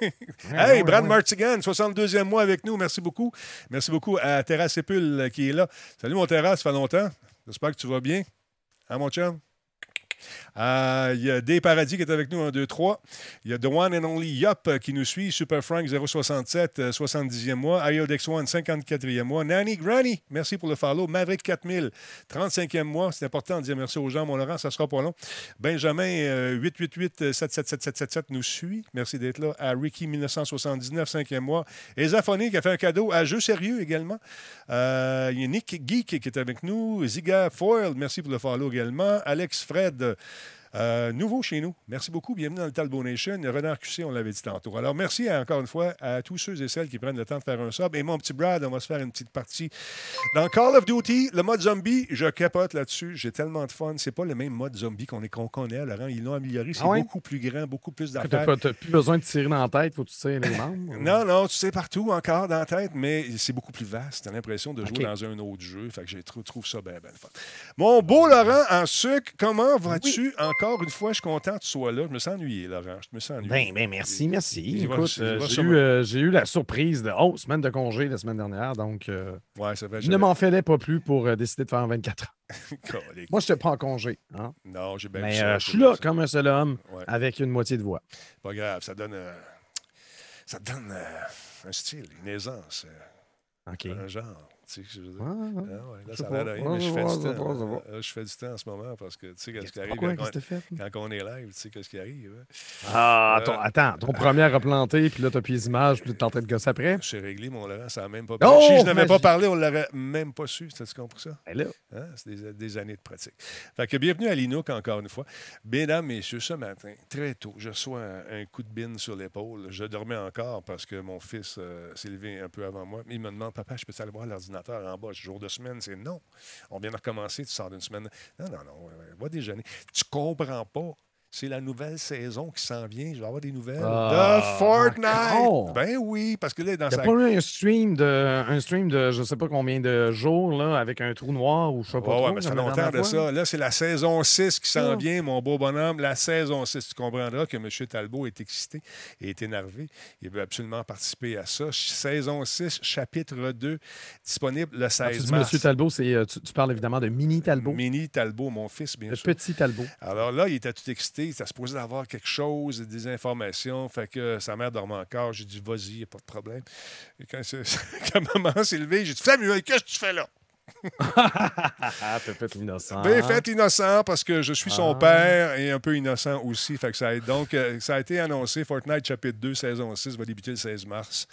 Speaker 1: Hey, Brad. Martigan, 62e mois avec nous. Merci beaucoup. Merci beaucoup à Terrasse Épule euh, qui est là. Salut, mon Terrasse, ça fait longtemps. J'espère que tu vas bien. Hein, mon chum? Euh, Il y a Des Paradis qui est avec nous, 1, 2, 3. Il y a The One and Only Yup euh, qui nous suit. Super Frank, 067, euh, 70e mois. IODEX One, 54e mois. Nanny Granny, merci pour le follow. Maverick 4000, 35e mois. C'est important de dire merci aux gens, mon Laurent, ça sera pas long. Benjamin, euh, 888 777 nous suit. Merci d'être là. À Ricky, 1979, 5e mois. Et qui a fait un cadeau à Jeu Sérieux également. Euh, il y a Nick Geek qui est avec nous. Ziga Foyle, merci pour le follow également. Alex Fred, de euh, nouveau chez nous. Merci beaucoup. Bienvenue dans le Talbot Nation. Renard QC, on l'avait dit tantôt. Alors, merci à- encore une fois à tous ceux et celles qui prennent le temps de faire un sub. Et mon petit Brad, on va se faire une petite partie. Dans Call of Duty, le mode zombie, je capote là-dessus. J'ai tellement de fun. C'est pas le même mode zombie qu'on connaît, Laurent. Ils l'ont amélioré. C'est
Speaker 2: Ah ouais?
Speaker 1: beaucoup plus grand, beaucoup plus
Speaker 2: T'as
Speaker 1: d'affaires.
Speaker 2: pas- t'as plus besoin de tirer dans la tête, faut que tu tires les membres.
Speaker 1: Non, non, tu sais partout encore dans la tête, mais c'est beaucoup plus vaste. T'as l'impression de jouer dans un autre jeu. Fait que je trou- trouve ça bien, bien fun. Mon beau Laurent en sucre, comment vas-tu? Encore une fois, je suis content que tu sois là. Je me sens ennuyé, Laurent. Je me sens ennuyé.
Speaker 2: Ben, ben, merci, merci. Écoute, euh, j'ai eu, euh, j'ai eu la surprise de oh, semaine de congé la semaine dernière, donc euh,
Speaker 1: Ouais, ça fait.
Speaker 2: je ne m'en fallais pas plus pour euh, décider de faire un 24 heures.
Speaker 1: Colique.
Speaker 2: Moi, je n'étais pas en congé. hein.
Speaker 1: Non, j'ai bien
Speaker 2: Mais
Speaker 1: ça,
Speaker 2: euh, je suis là
Speaker 1: ça.
Speaker 2: comme un seul homme
Speaker 1: Ouais.
Speaker 2: avec une moitié de voix.
Speaker 1: Pas grave, ça donne. euh, ça donne euh, un style, une aisance, euh,
Speaker 2: OK.
Speaker 1: un genre. Tu sais, je veux dire.
Speaker 2: Ouais, ouais.
Speaker 1: Ah ouais, là,
Speaker 2: Je
Speaker 1: ça
Speaker 2: sais
Speaker 1: a l'air de
Speaker 2: pas.
Speaker 1: rien, mais je
Speaker 2: Ouais,
Speaker 1: fais
Speaker 2: ouais,
Speaker 1: du
Speaker 2: ça
Speaker 1: temps.
Speaker 2: va, ça va.
Speaker 1: Euh, Je fais du temps en ce moment parce que tu sais, qu'est-ce qui arrive quand,
Speaker 2: fait?
Speaker 1: quand on est live, tu sais, qu'est-ce qui arrive. hein?
Speaker 2: Ah,
Speaker 1: Euh,
Speaker 2: attends, ton premier a planté, puis là, t'as plus les images, puis t'es en train de gosser après.
Speaker 1: C'est réglé, mon Laurent, ça n'a même pas
Speaker 2: Oh,
Speaker 1: Si je n'avais pas parlé, on ne l'aurait même pas su. Tu compris ça?
Speaker 2: Ben
Speaker 1: Hein? C'est des, des années de pratique. Fait que bienvenue à l'Inouk encore une fois. Mesdames, messieurs, ce matin, très tôt, je reçois un, un coup de bine sur l'épaule. Je dormais encore parce que mon fils euh, s'est levé un peu avant moi. Il me demande, papa, je peux aller voir l'ordinateur en bas? Jour de semaine, c'est non. On vient de recommencer, tu sors d'une semaine. Non, non, non, ouais, va déjeuner. Tu comprends pas. C'est la nouvelle saison qui s'en vient. Je vais avoir des nouvelles
Speaker 2: Ah,
Speaker 1: de Fortnite.
Speaker 2: encore?
Speaker 1: Ben oui, parce que là, dans sa
Speaker 2: pas eu un stream de, un stream de je sais pas combien de jours, là, avec un trou noir ou je sais pas
Speaker 1: Ouais,
Speaker 2: trop.
Speaker 1: ouais, mais ça fait longtemps de
Speaker 2: fois?
Speaker 1: ça. Là, c'est la saison 6 qui s'en
Speaker 2: Ah.
Speaker 1: vient, mon beau bonhomme. La saison 6. Tu comprendras que M. Talbot est excité et est énervé. Il veut absolument participer à ça. Saison 6, chapitre 2, disponible le
Speaker 2: Quand
Speaker 1: 16
Speaker 2: tu dis
Speaker 1: mars.
Speaker 2: Monsieur Talbot, c'est, euh, tu, tu parles évidemment de Mini Talbot.
Speaker 1: Mini Talbot, mon fils, bien
Speaker 2: Le
Speaker 1: sûr.
Speaker 2: petit Talbot.
Speaker 1: Alors là, il était tout excité. Il était supposé avoir quelque chose, des informations. Fait que sa mère dormait encore. J'ai dit, vas-y, il n'y a pas de problème. Et quand, quand maman s'est levée, j'ai dit, Samuel, qu'est-ce que tu fais là?
Speaker 2: Ah, t'as fait l'innocent.
Speaker 1: Bien fait innocent parce que je suis son
Speaker 2: Ah.
Speaker 1: père et un peu innocent aussi. Fait que ça a, donc, euh, ça a été annoncé. Fortnite chapitre 2, saison 6 va débuter le 16 mars.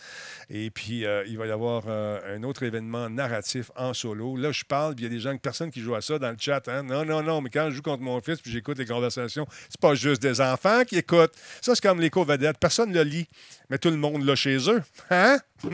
Speaker 1: Et puis, euh, il va y avoir euh, un autre événement narratif en solo. Là, je parle, puis il y a des gens, personne qui joue à ça dans le chat. hein. Non, non, non, mais quand je joue contre mon fils puis j'écoute les conversations, c'est pas juste des enfants qui écoutent. Ça, c'est comme l'écho vedette. Personne ne le lit, mais tout le monde l'a chez eux. Hein?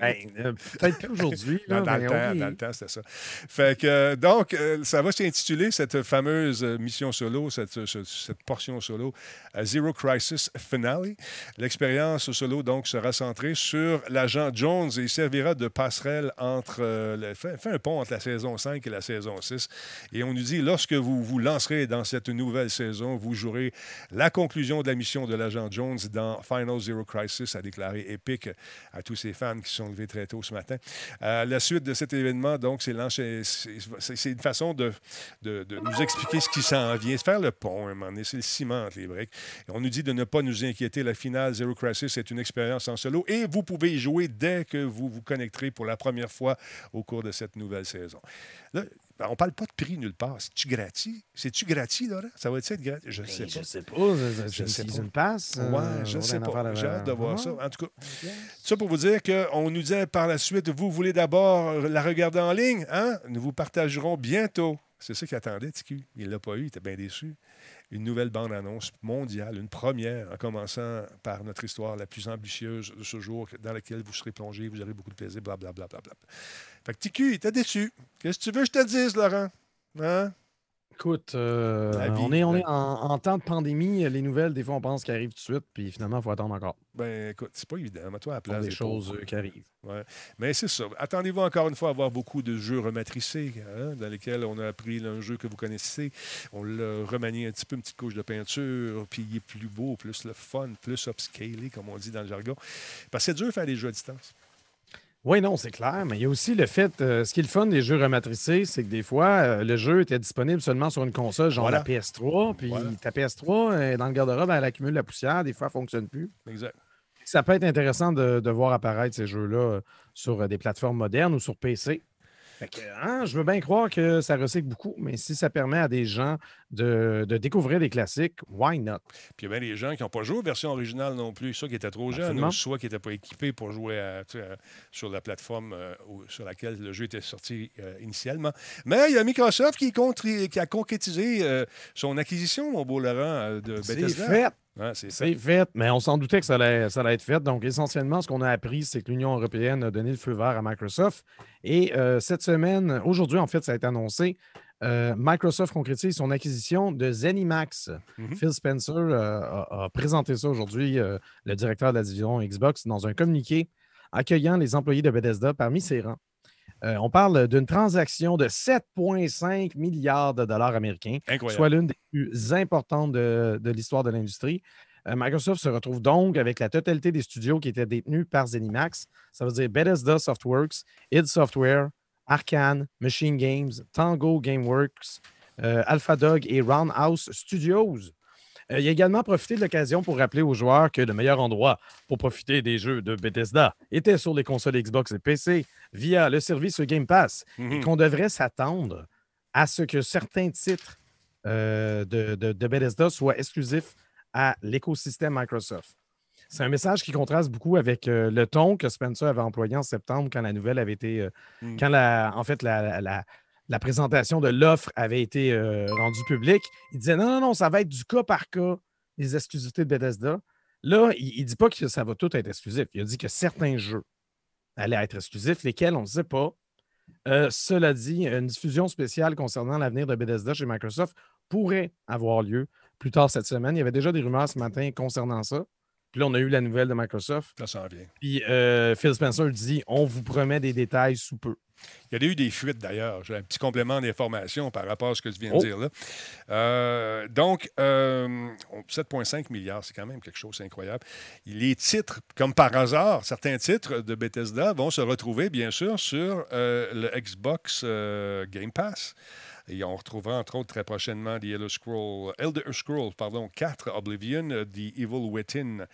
Speaker 2: Ben, euh, Peut-être plus aujourd'hui.
Speaker 1: Dans, dans le temps, dans le temps, c'était ça. Fait que, donc, euh, ça va s'intituler, cette fameuse euh, mission solo, cette, ce- cette portion solo, euh, Zero Crisis Finale. L'expérience solo, donc, sera centrée sur l'agent Jones et servira de passerelle entre, le- fait, un pont entre la saison 5 et la saison 6. Et on nous dit, lorsque vous vous lancerez dans cette nouvelle saison, vous jouerez la conclusion de la mission de l'agent Jones dans Final Zero Crisis, a déclaré Epic à tous ses fans qui sont levés très tôt ce matin. La suite de cet événement, donc, c'est une façon de, de- de nous expliquer ce qui s'en vient, se faire le pont à un moment donné, c'est le ciment les briques. On nous dit de ne pas nous inquiéter. La finale Zero Crisis est une expérience en solo et vous pouvez y jouer dès que vous vous connecterez pour la première fois au cours de cette nouvelle saison. Là, ben, on parle pas de prix nulle part. C'est-tu gratis? C'est-tu gratis, Laurent? Ça va être gratis? Je
Speaker 2: Ben,
Speaker 1: sais pas.
Speaker 2: Je sais pas.
Speaker 1: Je
Speaker 2: une
Speaker 1: sais pas.
Speaker 2: season pass. euh,
Speaker 1: Ouais, je
Speaker 2: a
Speaker 1: sais
Speaker 2: une
Speaker 1: pas. J'ai hâte de voir
Speaker 2: Ah,
Speaker 1: ça. En tout cas, ça pour vous dire qu'on nous dit par la suite, vous voulez d'abord la regarder en ligne, hein? Nous vous partagerons bientôt. C'est ça qu'il attendait, TQ. Il ne l'a pas eu, il était bien déçu. Une nouvelle bande-annonce mondiale, une première, en commençant par notre histoire la plus ambitieuse de ce jour, dans laquelle vous serez plongé, vous aurez beaucoup de plaisir, blablabla. Bla, bla, bla. Fait que TQ, était déçu. Qu'est-ce que tu veux que je te dise, Laurent? Hein?
Speaker 2: Écoute, euh,
Speaker 1: vie,
Speaker 2: on est, on
Speaker 1: la-
Speaker 2: est en, en temps de pandémie. Les nouvelles, des fois, on pense qu'elles arrivent tout de suite, puis finalement, il faut attendre encore.
Speaker 1: Ben, écoute, c'est pas évident. Mets-toi à la place
Speaker 2: des
Speaker 1: des
Speaker 2: choses euh, qui arrivent.
Speaker 1: Mais c'est ça. Attendez-vous encore une fois à avoir beaucoup de jeux rematricés, hein, dans lesquels on a pris un jeu que vous connaissez, on l'a remanié un petit peu, une petite couche de peinture, puis il est plus beau, plus le fun, plus upscalé, comme on dit dans le jargon. Parce que c'est dur de faire des jeux à distance.
Speaker 2: Oui, non, c'est clair, mais il y a aussi le fait, euh, ce qui est le fun des jeux rematricés, c'est que des fois, euh, le jeu était disponible seulement sur une console, genre
Speaker 1: Voilà.
Speaker 2: la PS3, puis
Speaker 1: Voilà.
Speaker 2: ta PS3, euh, dans le garde-robe, elle accumule la poussière, des fois, elle ne fonctionne plus.
Speaker 1: Exact.
Speaker 2: Ça peut être intéressant de, de voir apparaître ces jeux-là euh, sur des plateformes modernes ou sur PC. Que, hein, je veux bien croire que ça recycle beaucoup, mais si ça permet à des gens de, de découvrir des classiques, why not?
Speaker 1: Puis il y a bien des gens qui n'ont pas joué aux versions originales non plus, soit qui étaient trop jeunes, ou soit qui n'étaient pas équipés pour jouer à- à- sur la plateforme euh, sur laquelle le jeu était sorti euh, initialement. Mais il y a Microsoft qui, a concrétisé euh, son acquisition, mon beau Laurent, de
Speaker 2: C'est
Speaker 1: Bethesda.
Speaker 2: fait!
Speaker 1: Ouais, c'est
Speaker 2: fait, mais on s'en doutait que ça allait, ça allait être fait. Donc, essentiellement, ce qu'on a appris, c'est que l'Union européenne a donné le feu vert à Microsoft. Et euh, cette semaine, aujourd'hui, en fait, ça a été annoncé. euh, Microsoft concrétise son acquisition de Zenimax.
Speaker 1: Mhm.
Speaker 2: Phil Spencer euh, a, a présenté ça aujourd'hui, le directeur de la division Xbox, dans un communiqué accueillant les employés de Bethesda parmi ses rangs. Euh, on parle d'une transaction de 7,5 milliards de dollars américains
Speaker 1: Incroyable.
Speaker 2: soit l'une des plus importantes de, de l'histoire de l'industrie. Euh, Microsoft se retrouve donc avec la totalité des studios qui étaient détenus par Zenimax. Ça veut dire Bethesda Softworks, id Software, Arkane, Machine Games, Tango Gameworks, euh, AlphaDog et Roundhouse Studios. Euh, il a également profité de l'occasion pour rappeler aux joueurs que le meilleur endroit pour profiter des jeux de Bethesda était sur les consoles Xbox et PC via le service Game Pass et
Speaker 1: Mhm.
Speaker 2: qu'on devrait s'attendre à ce que certains titres euh, de, de- de Bethesda soient exclusifs à l'écosystème Microsoft. C'est un message qui contraste beaucoup avec euh, le ton que Spencer avait employé en septembre quand la nouvelle avait été. euh,
Speaker 1: Mm.
Speaker 2: Quand la, en fait la, la- la- présentation de l'offre avait été euh, rendue publique. Il disait non, non, non, ça va être du cas par cas, les exclusivités de Bethesda. Là, il ne dit pas que ça va tout être exclusif. Il a dit que certains jeux allaient être exclusifs, lesquels on ne sait pas. Euh, cela dit, une diffusion spéciale concernant l'avenir de Bethesda chez Microsoft pourrait avoir lieu plus tard cette semaine. Il y avait déjà des rumeurs ce matin concernant ça. Puis là, on a eu la nouvelle de Microsoft.
Speaker 1: Ça s'en vient.
Speaker 2: Puis euh, Phil Spencer dit on vous promet des détails sous peu.
Speaker 1: Il y a eu des fuites d'ailleurs. J'ai un petit complément d'information par rapport à ce que tu viens de
Speaker 2: Oh.
Speaker 1: dire là. Euh, donc, euh, on- 7,5 milliards, c'est quand même quelque chose d'incroyable. Les titres, comme par hasard, certains titres de Bethesda vont se retrouver, bien sûr, sur euh, le Xbox euh, Game Pass. Et on retrouvera entre autres très prochainement The Elder Scroll, Elder Scroll pardon, 4 Oblivion, euh, The Evil Within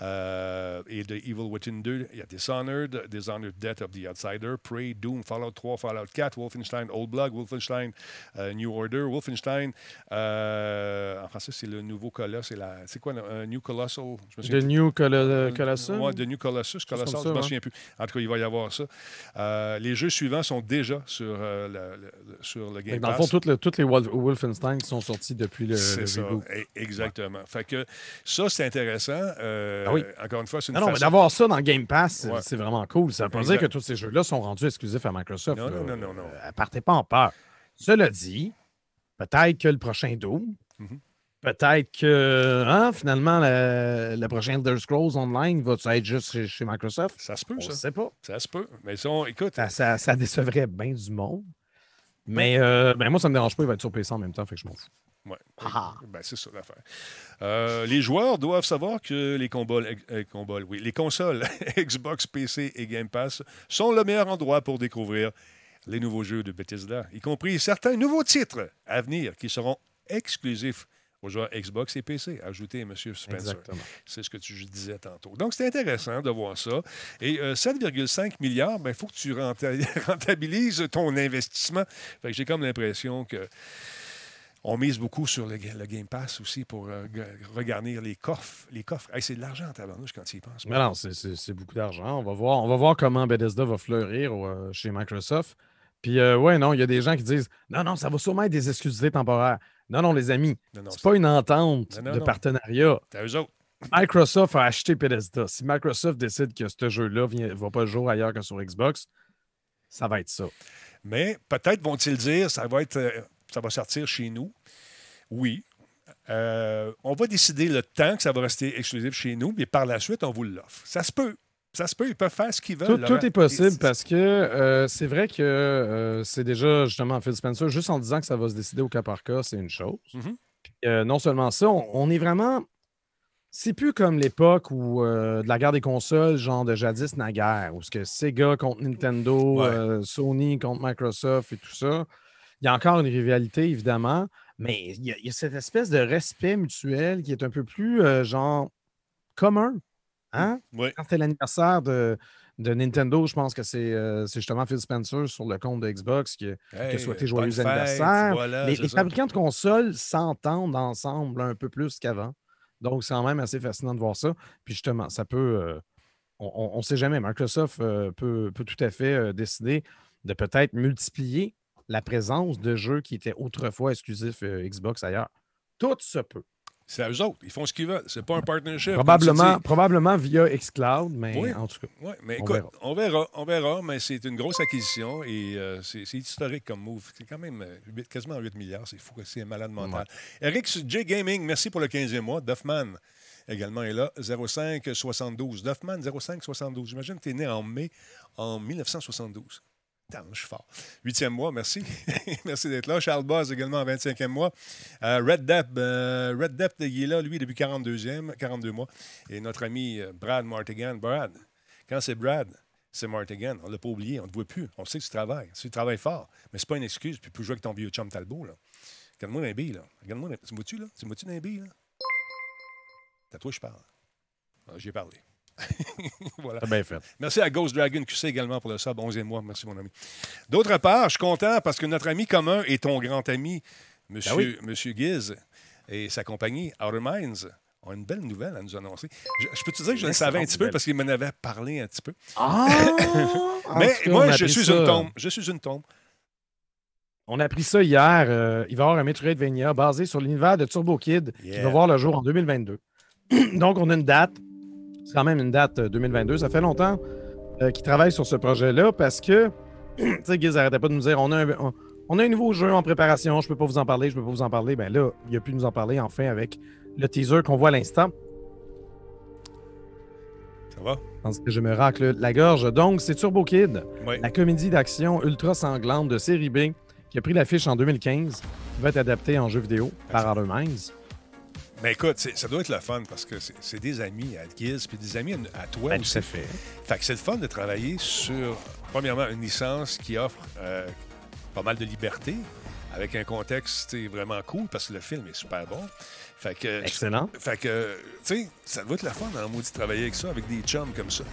Speaker 1: euh, et The Evil Within 2. Il y a Dishonored, Dishonored Death of the Outsider, Prey, Doom, Fallout 3, Fallout 4, Wolfenstein Old Blood, Wolfenstein euh, New Order, Wolfenstein. euh, en français, c'est le nouveau Colosse. C'est quoi, un New Colossal je me
Speaker 2: The New Colo- Colossus?
Speaker 1: Ouais, The New Colossus, Colossal, je ne me
Speaker 2: ouais.
Speaker 1: souviens plus. En tout cas, il va y avoir ça. Les jeux suivants sont déjà sur, le, le- le- sur le Game
Speaker 2: que Dans le
Speaker 1: Pass.
Speaker 2: fond, toutes, les- toutes les Wolf- Wolfenstein qui sont sortis depuis le, le
Speaker 1: ça, e- exactement. Fait que ça, c'est intéressant. Euh,
Speaker 2: Ah oui.
Speaker 1: Encore une fois, c'est une
Speaker 2: Non, non, mais
Speaker 1: façon-
Speaker 2: d'avoir ça dans Game Pass, c'est-
Speaker 1: Ouais.
Speaker 2: c'est vraiment cool. Ça veut pas dire que tous ces jeux-là sont rendus exclusifs à Microsoft.
Speaker 1: Non, non, non, non, non.
Speaker 2: Euh, partez pas en peur. Cela dit, peut-être que le prochain Doom,
Speaker 1: Mhm.
Speaker 2: peut-être que hein, finalement, le, le prochain Elder Scrolls Online va être juste chez, chez Microsoft?
Speaker 1: Ça se peut,
Speaker 2: On ne
Speaker 1: ça.
Speaker 2: sait pas.
Speaker 1: Ça se peut. Mais on- écoute,
Speaker 2: Ça, ça- ça décevrait bien du monde. Mais euh, ben, moi, ça ne me dérange pas, il va être sur PC en même temps, fait que je m'en fous.
Speaker 1: Ouais.
Speaker 2: Ah.
Speaker 1: Ben, c'est ça l'affaire. Euh, les joueurs doivent savoir que les, combats, euh, combats, oui, les consoles Xbox, PC et Game Pass sont le meilleur endroit pour découvrir les nouveaux jeux de Bethesda, y compris certains nouveaux titres à venir qui seront exclusifs aux joueurs Xbox et PC. Ajoutez M. Spencer. C'est ce que tu disais tantôt. Donc, c'est intéressant de voir ça. Et euh, 7,5 milliards, il faut que tu renta- rentabilises ton investissement. Fait que j'ai comme l'impression que on mise beaucoup sur le, ga- le Game Pass aussi pour euh, regarder les coffres. Les coffres. Hey, c'est de l'argent en tabarnouche quand tu y penses.
Speaker 2: Mais non, c'est- beaucoup d'argent. On va voir, on va voir comment Bethesda va fleurir euh, chez Microsoft. Puis, euh, ouais, non, il y a des gens qui disent Non, non, ça va sûrement être des exclusivités temporaires. Non, non, les amis, c'est pas une entente
Speaker 1: Non, non,
Speaker 2: de
Speaker 1: non.
Speaker 2: partenariat.
Speaker 1: c'est eux autres.
Speaker 2: Microsoft a acheté Bethesda. Si Microsoft décide que ce jeu-là ne va pas le jour ailleurs que sur Xbox, ça va être ça.
Speaker 1: Mais peut-être vont-ils dire ça va être. Ça va sortir chez nous? Oui. Euh, on va décider le temps que ça va rester exclusif chez nous, mais par la suite, on vous l'offre. Ça se peut. Ça se peut, ils peuvent faire ce qu'ils veulent.
Speaker 2: Tout, est possible parce que euh, c'est vrai que euh, c'est déjà justement Phil Spencer, juste en disant que ça va se décider au cas par cas, c'est une chose.
Speaker 1: Mhm.
Speaker 2: Puis, euh, non seulement ça, on, on est vraiment. C'est plus comme l'époque où de la guerre des consoles, genre de jadis naguère, où ce que Sega contre Nintendo,
Speaker 1: Ouais.
Speaker 2: Sony contre Microsoft et tout ça. Il y a encore une rivalité, évidemment, mais il y, a, il y a cette espèce de respect mutuel qui est un peu plus euh, genre commun. Hein?
Speaker 1: Oui.
Speaker 2: quand c'était l'anniversaire de, de Nintendo, je pense que c'est euh, c'est justement Phil Spencer sur le compte de Xbox qui, qui a
Speaker 1: Hey,
Speaker 2: souhaité joyeux
Speaker 1: fête,
Speaker 2: anniversaire.
Speaker 1: voilà,
Speaker 2: les
Speaker 1: c'est
Speaker 2: fabricants de consoles s'entendent ensemble un peu plus qu'avant. Donc, c'est quand même assez fascinant de voir ça. Puis justement, ça peut. euh, on ne sait jamais. Microsoft euh, peut, peut tout à fait décider de peut-être multiplier la présence de jeux qui étaient autrefois exclusifs euh, Xbox ailleurs. Tout se peut.
Speaker 1: C'est à eux autres. Ils font ce qu'ils veulent. C'est pas un partnership.
Speaker 2: Probablement, probablement via xCloud, mais
Speaker 1: Oui.
Speaker 2: en tout cas.
Speaker 1: Oui, mais
Speaker 2: On verra.
Speaker 1: on verra, on verra, mais c'est une grosse acquisition et euh, c'est historique comme move. C'est quand même euh, huit- quasiment 8 milliards, c'est fou, c'est un malade mental. Eric J Gaming, merci pour le 15e mois. Duffman également est là, 0572. Duffman 0572. J'imagine que tu es né en mai en 1972. Je suis fort. Huitième mois, merci. merci d'être là. Charles Boz également en 25e mois. Euh, Red Depp, euh, Red Depp, il est là, lui, depuis 42e, 42 mois. Et notre ami euh, Brad Martigan. Brad, quand c'est Brad, c'est Martigan. On ne l'a pas oublié. On ne te voit plus. On sait que tu travailles. Tu travailles fort. Mais c'est pas une excuse. Puis tu peux jouer avec ton vieux chum Talbot. Regarde-moi un billes, là. Regarde-moi. dans- Tu me vois-tu, là? Tu me vois-tu dans là? C'est à toi que je parle. Ah, J'ai parlé. voilà.
Speaker 2: Bien fait.
Speaker 1: Merci à Ghost Dragon QC également pour le sub, 11e mois. Merci, mon ami. D'autre part, je suis content parce que notre ami commun et ton grand ami, Monsieur,
Speaker 2: oui.
Speaker 1: Monsieur Giz, et sa compagnie Outer Minds ont une belle nouvelle à nous annoncer. Je, je peux te dire que je le savais un petit peu parce qu'il m'en avait parlé un petit peu.
Speaker 2: Ah!
Speaker 1: Mais
Speaker 2: cas,
Speaker 1: moi,
Speaker 2: a
Speaker 1: je suis
Speaker 2: ça-
Speaker 1: une tombe. Je suis une tombe.
Speaker 2: On a appris ça hier. euh, il va y avoir un Metroidvania basé sur l'univers de Turbo Kid qui va voir le jour en 2022. Donc, on a une date. C'est quand même une date euh, 2022. Ça fait longtemps euh, qu'il travaille sur ce projet-là parce que, tu sais, Giz arrêtait pas de nous dire on a, un, on, on a un nouveau jeu en préparation, je peux pas vous en parler, je peux pas vous en parler. Ben là, il a pu nous en parler enfin avec le teaser qu'on voit à l'instant.
Speaker 1: Ça va?
Speaker 2: Parce que je me racle la gorge. Donc, c'est Turbo Kid.
Speaker 1: Oui.
Speaker 2: La comédie d'action ultra sanglante de série B qui a pris l'affiche en 2015 qui va être adaptée en jeu vidéo par Outer Minds.
Speaker 1: Mais écoute, ça doit être le fun parce que c'est des amis à Giz puis des amis à à toi
Speaker 2: Ben,
Speaker 1: aussi.
Speaker 2: tout à fait.
Speaker 1: Fait que c'est le fun de travailler sur, premièrement, une licence qui offre euh, pas mal de liberté, avec un contexte vraiment cool, parce que le film est super bon. Fait que,
Speaker 2: Excellent.
Speaker 1: fait que tu sais, ça doit être le fun, en maudit, de travailler avec ça, avec des chums comme ça.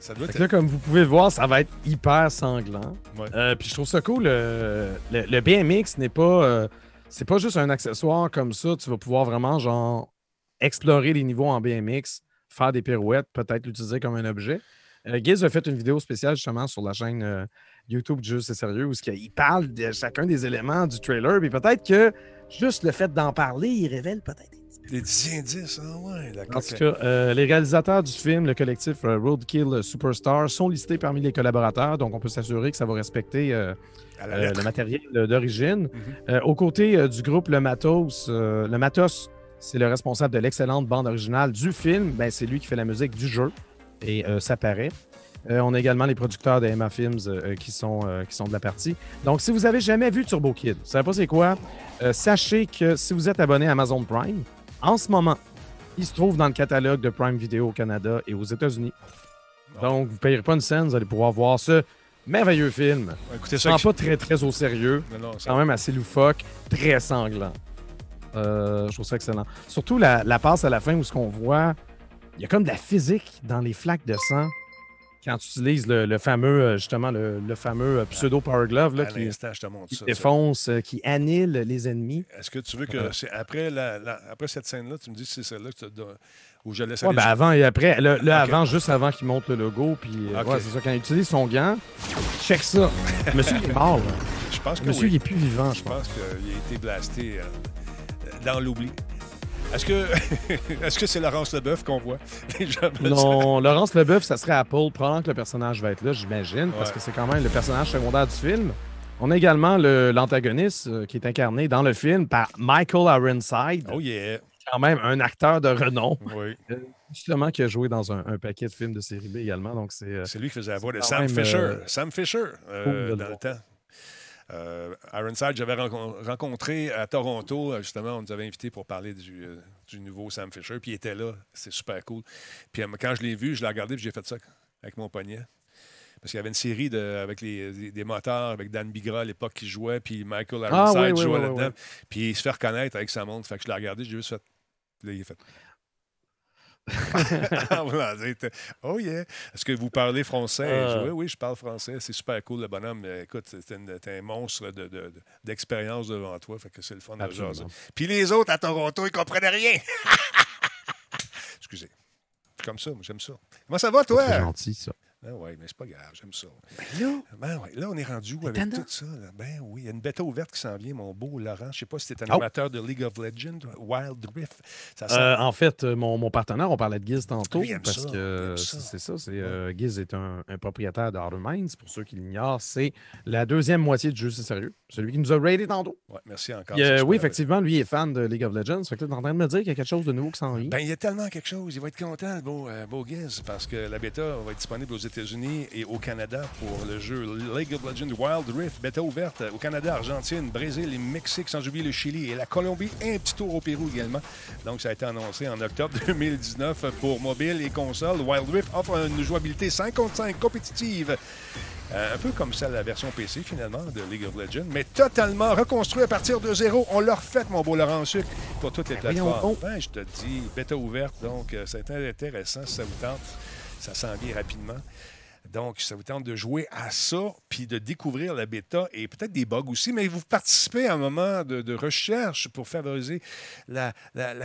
Speaker 1: Ça- doit être...
Speaker 2: là, comme vous pouvez le voir, ça va être hyper sanglant.
Speaker 1: Ouais.
Speaker 2: Euh, puis je trouve ça cool. euh, le, le BMX n'est pas. C'est pas juste un accessoire comme ça. Tu vas pouvoir vraiment, genre, explorer les niveaux en BMX, faire des pirouettes, peut-être l'utiliser comme un objet. Euh, Giz a fait une vidéo spéciale justement sur la chaîne euh, YouTube du Juste et Sérieux où il parle de chacun des éléments du trailer. Puis peut-être que juste le fait d'en parler, il révèle peut-être
Speaker 1: Des petits indices, ah ouais, d'accord.
Speaker 2: en tout cas, euh, les réalisateurs du film, le collectif euh, Roadkill Superstar, sont listés parmi les collaborateurs, donc on peut s'assurer que ça va respecter euh, le matériel d'origine.
Speaker 1: Mhm.
Speaker 2: Aux côtés du groupe Le Matos, le Matos, c'est le responsable de l'excellente bande originale du film. Ben, c'est lui qui fait la musique du jeu et ça paraît. On a également les producteurs de Emma Films qui, sont, qui sont de la partie. Donc, si vous avez jamais vu Turbo Kid, vous savez pas c'est quoi, sachez que si vous êtes abonné à Amazon Prime, en ce moment, il se trouve dans le catalogue de Prime Video au Canada et aux États-Unis. Donc, vous ne payerez pas une scène, vous allez pouvoir voir ce merveilleux film.
Speaker 1: Écoutez
Speaker 2: Je
Speaker 1: ça.
Speaker 2: prends pas très, très au sérieux
Speaker 1: Non, non, ça-
Speaker 2: quand même assez loufoque, très sanglant. Euh, je trouve ça excellent. Surtout la, la passe à la fin où ce qu'on voit, il y a comme de la physique dans les flaques de sang quand tu utilises le, le fameux, euh, justement, le, le fameux euh, pseudo Power Glove là,
Speaker 1: à
Speaker 2: qui,
Speaker 1: ça.
Speaker 2: défonce, euh, qui annule les ennemis.
Speaker 1: Est-ce que tu veux que
Speaker 2: Ouais.
Speaker 1: c'est après, la, la- après cette scène-là, tu me dis si c'est celle-là que tu où je laisse
Speaker 2: Ouais,
Speaker 1: aller
Speaker 2: ben avant et après. Le, avant, juste avant qu'il monte le logo. Puis,
Speaker 1: Ok.
Speaker 2: ouais, c'est ça. Quand il utilise son gant, check ça. Monsieur, il est mort.
Speaker 1: Je pense que
Speaker 2: Monsieur,
Speaker 1: oui.
Speaker 2: il est plus vivant, je
Speaker 1: Je
Speaker 2: pense.
Speaker 1: pense qu'il a été blasté euh, dans l'oubli. Est-ce que est-ce que c'est Laurence Leboeuf qu'on voit? Déjà,
Speaker 2: Non, Laurence Leboeuf, ça serait Apple. Probablement que le personnage va être là, j'imagine, parce que c'est quand même le personnage secondaire du film. On a également le- l'antagoniste euh, qui est incarné dans le film par Michael Ironside,
Speaker 1: Oh yeah.
Speaker 2: quand même un acteur de renom,
Speaker 1: Oui.
Speaker 2: justement qui a joué dans un, un paquet de films de série B également. Donc c'est euh,
Speaker 1: C'est lui qui faisait la voix de Sam Fisher.
Speaker 2: euh,
Speaker 1: Sam Fisher, euh,
Speaker 2: cool de le
Speaker 1: dans le temps. Euh, Ironside, j'avais rencon- rencontré à Toronto, justement, on nous avait invités pour parler du, euh, du nouveau Sam Fisher, puis il était là, c'est super cool. Puis euh, quand je l'ai vu, je l'ai regardé, puis j'ai fait ça avec mon poignet. Parce qu'il y avait une série de, avec les, des, des moteurs, avec Dan Bigra à l'époque qui jouait, puis Michael
Speaker 2: Ah,
Speaker 1: Ironside
Speaker 2: oui,
Speaker 1: jouait
Speaker 2: oui,
Speaker 1: là-dedans. Puis il se fait reconnaître avec sa montre. Fait que je l'ai regardé, j'ai juste fait. Là, il a fait. C'était, oh yeah. Est-ce que vous parlez français?
Speaker 2: Euh.
Speaker 1: Je dis, oui, oui, je parle français. C'est super cool, le bonhomme. Écoute, c'est t'es un monstre de, de- de- d'expérience devant toi. Fait que c'est le fun de
Speaker 2: Absolument.
Speaker 1: jaser. Puis les autres à Toronto, ils comprenaient rien. Excusez. C'est comme ça, moi, j'aime ça. Comment ça va, toi?
Speaker 2: très gentil, ça.
Speaker 1: Ben oui, mais c'est pas grave, j'aime ça.
Speaker 2: là,
Speaker 1: Ben ouais, là, on est rendu où avec tout ça? là? Ben oui, il y a une bêta ouverte qui s'en vient, mon beau Laurent. Je sais pas si tu es un
Speaker 2: Oh.
Speaker 1: amateur de League of Legends, Wild Rift. Ça sent-
Speaker 2: Euh, en fait, euh, mon, mon partenaire, on parlait de Giz tantôt,
Speaker 1: aime
Speaker 2: parce
Speaker 1: ça,
Speaker 2: que c'est ça. c'est, euh, Giz est un, un propriétaire de Outer Minds. Pour ceux qui l'ignorent, c'est la deuxième moitié du jeu, c'est sérieux. Celui qui nous a raidé tantôt.
Speaker 1: Ouais, merci encore.
Speaker 2: Euh, oui, effectivement, lui est fan de League of Legends. Fait que là, t'es en train de me dire qu'il y a quelque chose de nouveau qui s'en vient.
Speaker 1: Ben, il y a tellement quelque chose. Il va être content, beau, beau Giz, parce que la bêta va être disponible aux États-Unis et au Canada pour le jeu League of Legends Wild Rift. Bêta ouverte au Canada, Argentine, Brésil et Mexique, sans oublier le Chili et la Colombie. Un petit tour au Pérou également. Donc, ça a été annoncé en octobre 2019 pour mobile et console. Wild Rift offre une jouabilité 5 contre 5 compétitive. Euh, un peu comme celle de la version PC, finalement, de League of Legends, mais totalement reconstruit à partir de zéro. On l'a refait, mon beau Laurent Sucre, pour toutes les
Speaker 2: Ben
Speaker 1: plateformes. Ben, je te dis, bêta ouverte, donc euh, c'est intéressant si ça vous tente. Ça s'en vient rapidement. Donc, ça vous tente de jouer à ça, puis de découvrir la bêta et peut-être des bugs aussi, mais vous participez à un moment de, recherche pour favoriser la,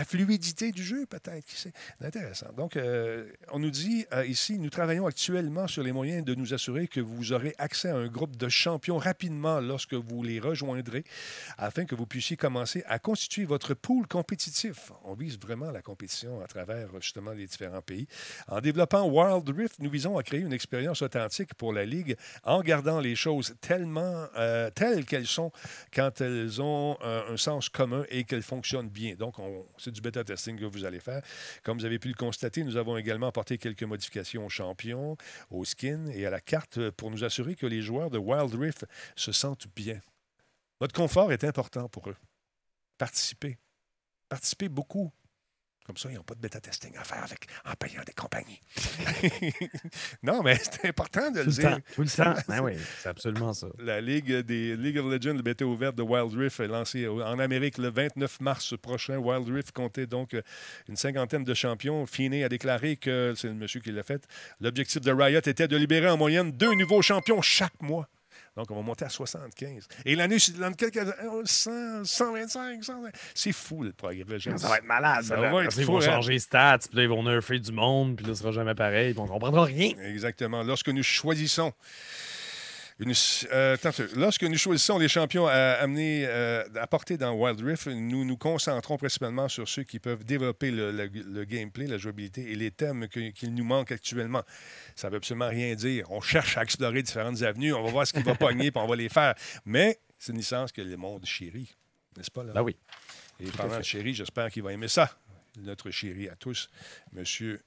Speaker 1: fluidité du jeu, peut-être. C'est intéressant. Donc, euh, on nous dit euh, ici, nous travaillons actuellement sur les moyens de nous assurer que vous aurez accès à un groupe de champions rapidement lorsque vous les rejoindrez, afin que vous puissiez commencer à constituer votre pool compétitif. On vise vraiment la compétition à travers justement les différents pays. En développant Wild Rift, nous visons à créer une expérience authentique pour la Ligue en gardant les choses tellement euh, telles qu'elles sont quand elles ont un sens commun et qu'elles fonctionnent bien. Donc, on- c'est du bêta testing que vous allez faire. Comme vous avez pu le constater, nous avons également apporté quelques modifications aux champions, aux skins et à la carte pour nous assurer que les joueurs de Wild Rift se sentent bien. Votre confort est important pour eux. Participez. Participez beaucoup. Comme ça, ils n'ont pas de bêta-testing à faire avec, en payant des compagnies. non, mais c'est important de le
Speaker 2: Tout le
Speaker 1: dire.
Speaker 2: temps. Tout le temps. Ben oui, c'est absolument ça.
Speaker 1: La Ligue des League of Legends, le bêta ouverte de Wild Rift est lancée en Amérique le 29 mars prochain. Wild Rift comptait donc euh, une cinquantaine de champions. Finney a déclaré que, c'est le monsieur qui l'a fait, l'objectif de Riot était de libérer en moyenne deux nouveaux champions chaque mois. Donc, on va monter à 75. Et l'année dans quelques 100, 125, 120. C'est fou, le progrès.
Speaker 2: Ça va être malade.
Speaker 1: Ça va être
Speaker 2: Ils
Speaker 1: fou,
Speaker 2: vont
Speaker 1: hein.
Speaker 2: changer les stats, puis là, ils vont nerfer du monde, puis là, ce sera jamais pareil, puis on comprendra rien.
Speaker 1: Exactement. Lorsque nous choisissons. Une, euh, lorsque nous choisissons les champions à amener, euh, à porter dans Wild Rift, nous nous concentrons principalement sur ceux qui peuvent développer le, le- le gameplay, la jouabilité et les thèmes qu'il nous manque actuellement. Ça ne veut absolument rien dire. On cherche à explorer différentes avenues, on va voir ce qui va pogner, puis on va les faire. Mais c'est une licence que le monde chérit, n'est-ce pas? Là?
Speaker 2: Ben oui.
Speaker 1: Et parlant de chéri, j'espère qu'il va aimer ça. Notre chéri à tous, Monsieur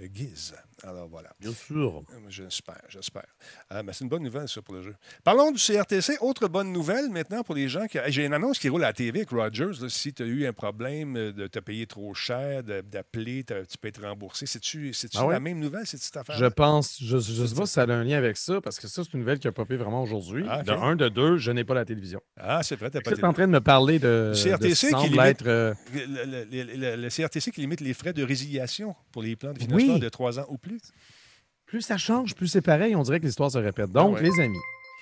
Speaker 1: Giz. Alors voilà.
Speaker 2: Bien sûr.
Speaker 1: J'espère, j'espère. Ah, mais c'est une bonne nouvelle, ça, pour le jeu. Parlons du CRTC. Autre bonne nouvelle maintenant pour les gens qui. J'ai une annonce qui roule à la TV avec Rogers. là. si tu as eu un problème euh, de te payer trop cher, d'appeler, tu peux être remboursé. C'est-tu
Speaker 2: Ah ouais?
Speaker 1: la même nouvelle, cette petite affaire?
Speaker 2: Je pense, je ne sais pas si ça a un lien avec ça, parce que ça, c'est une nouvelle qui a popé vraiment aujourd'hui.
Speaker 1: Ah.
Speaker 2: De un, de deux, je n'ai pas la télévision.
Speaker 1: Ah, c'est vrai, t'as pas
Speaker 2: Tu
Speaker 1: de
Speaker 2: es en train de me parler de,
Speaker 1: CRTC
Speaker 2: de qui
Speaker 1: limite-
Speaker 2: être... euh,
Speaker 1: le, le- le- le- le CRTC qui limite les frais de résiliation pour les plans de financement
Speaker 2: Oui.
Speaker 1: de trois ans ou plus.
Speaker 2: Plus ça change, plus c'est pareil. On dirait que l'histoire se répète. Donc,
Speaker 1: Ah ouais.
Speaker 2: les amis,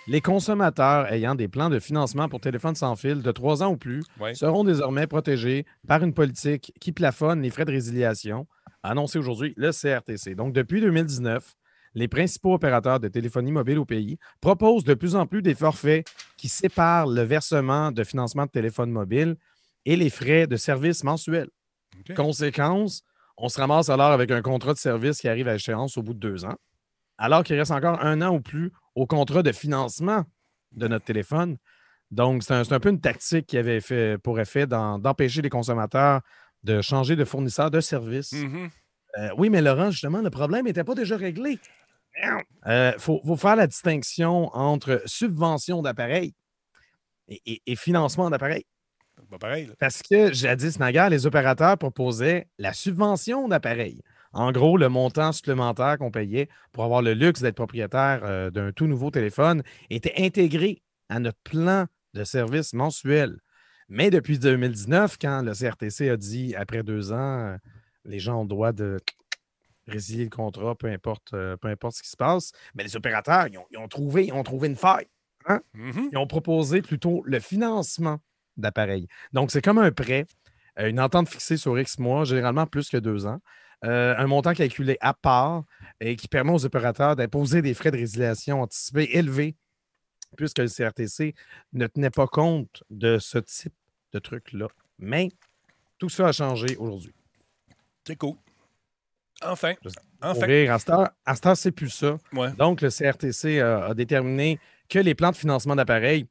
Speaker 2: les consommateurs ayant des plans de financement pour téléphone sans fil de trois ans ou plus
Speaker 1: Ouais.
Speaker 2: seront désormais protégés par une politique qui plafonne les frais de résiliation, a annoncé aujourd'hui le CRTC. Donc, depuis 2019, les principaux opérateurs de téléphonie mobile au pays proposent de plus en plus des forfaits qui séparent le versement de financement de téléphone mobile et les frais de service mensuels. Conséquence, on se ramasse alors avec un contrat de service qui arrive à échéance au bout de deux ans, alors qu'il reste encore un an ou plus au contrat de financement de notre téléphone. Donc, c'est un, peu une tactique qui avait fait pour effet d'empêcher les consommateurs de changer de fournisseur de service.
Speaker 1: Mhm.
Speaker 2: Euh, oui, mais Laurent, justement, le problème n'était pas déjà réglé. Il faut, faut faire la distinction entre subvention d'appareil et, et- et financement d'appareil.
Speaker 1: C'est Pas pareil. là.
Speaker 2: Parce que jadis, naguère, les opérateurs proposaient la subvention d'appareil. En gros, le montant supplémentaire qu'on payait pour avoir le luxe d'être propriétaire euh, d'un tout nouveau téléphone était intégré à notre plan de service mensuel. Mais depuis 2019, quand le CRTC a dit, après deux ans, euh, les gens ont le droit de résilier le contrat, peu importe, euh, peu importe ce qui se passe, mais les opérateurs, ils ont, ils ont trouvé, ils ont trouvé une faille.
Speaker 1: Mhm.
Speaker 2: Ils ont proposé plutôt le financement d'appareils. Donc, c'est comme un prêt, euh, une entente fixée sur X mois, généralement plus que deux ans, euh, un montant calculé à part et qui permet aux opérateurs d'imposer des frais de résiliation anticipés élevés, puisque le CRTC ne tenait pas compte de ce type de truc-là. Mais tout ça a changé aujourd'hui.
Speaker 1: C'est cool. Enfin. Enfin.
Speaker 2: rire, à cette heure, heure, c'est plus ça.
Speaker 1: Ouais.
Speaker 2: Donc, le CRTC a, a déterminé que les plans de financement d'appareils,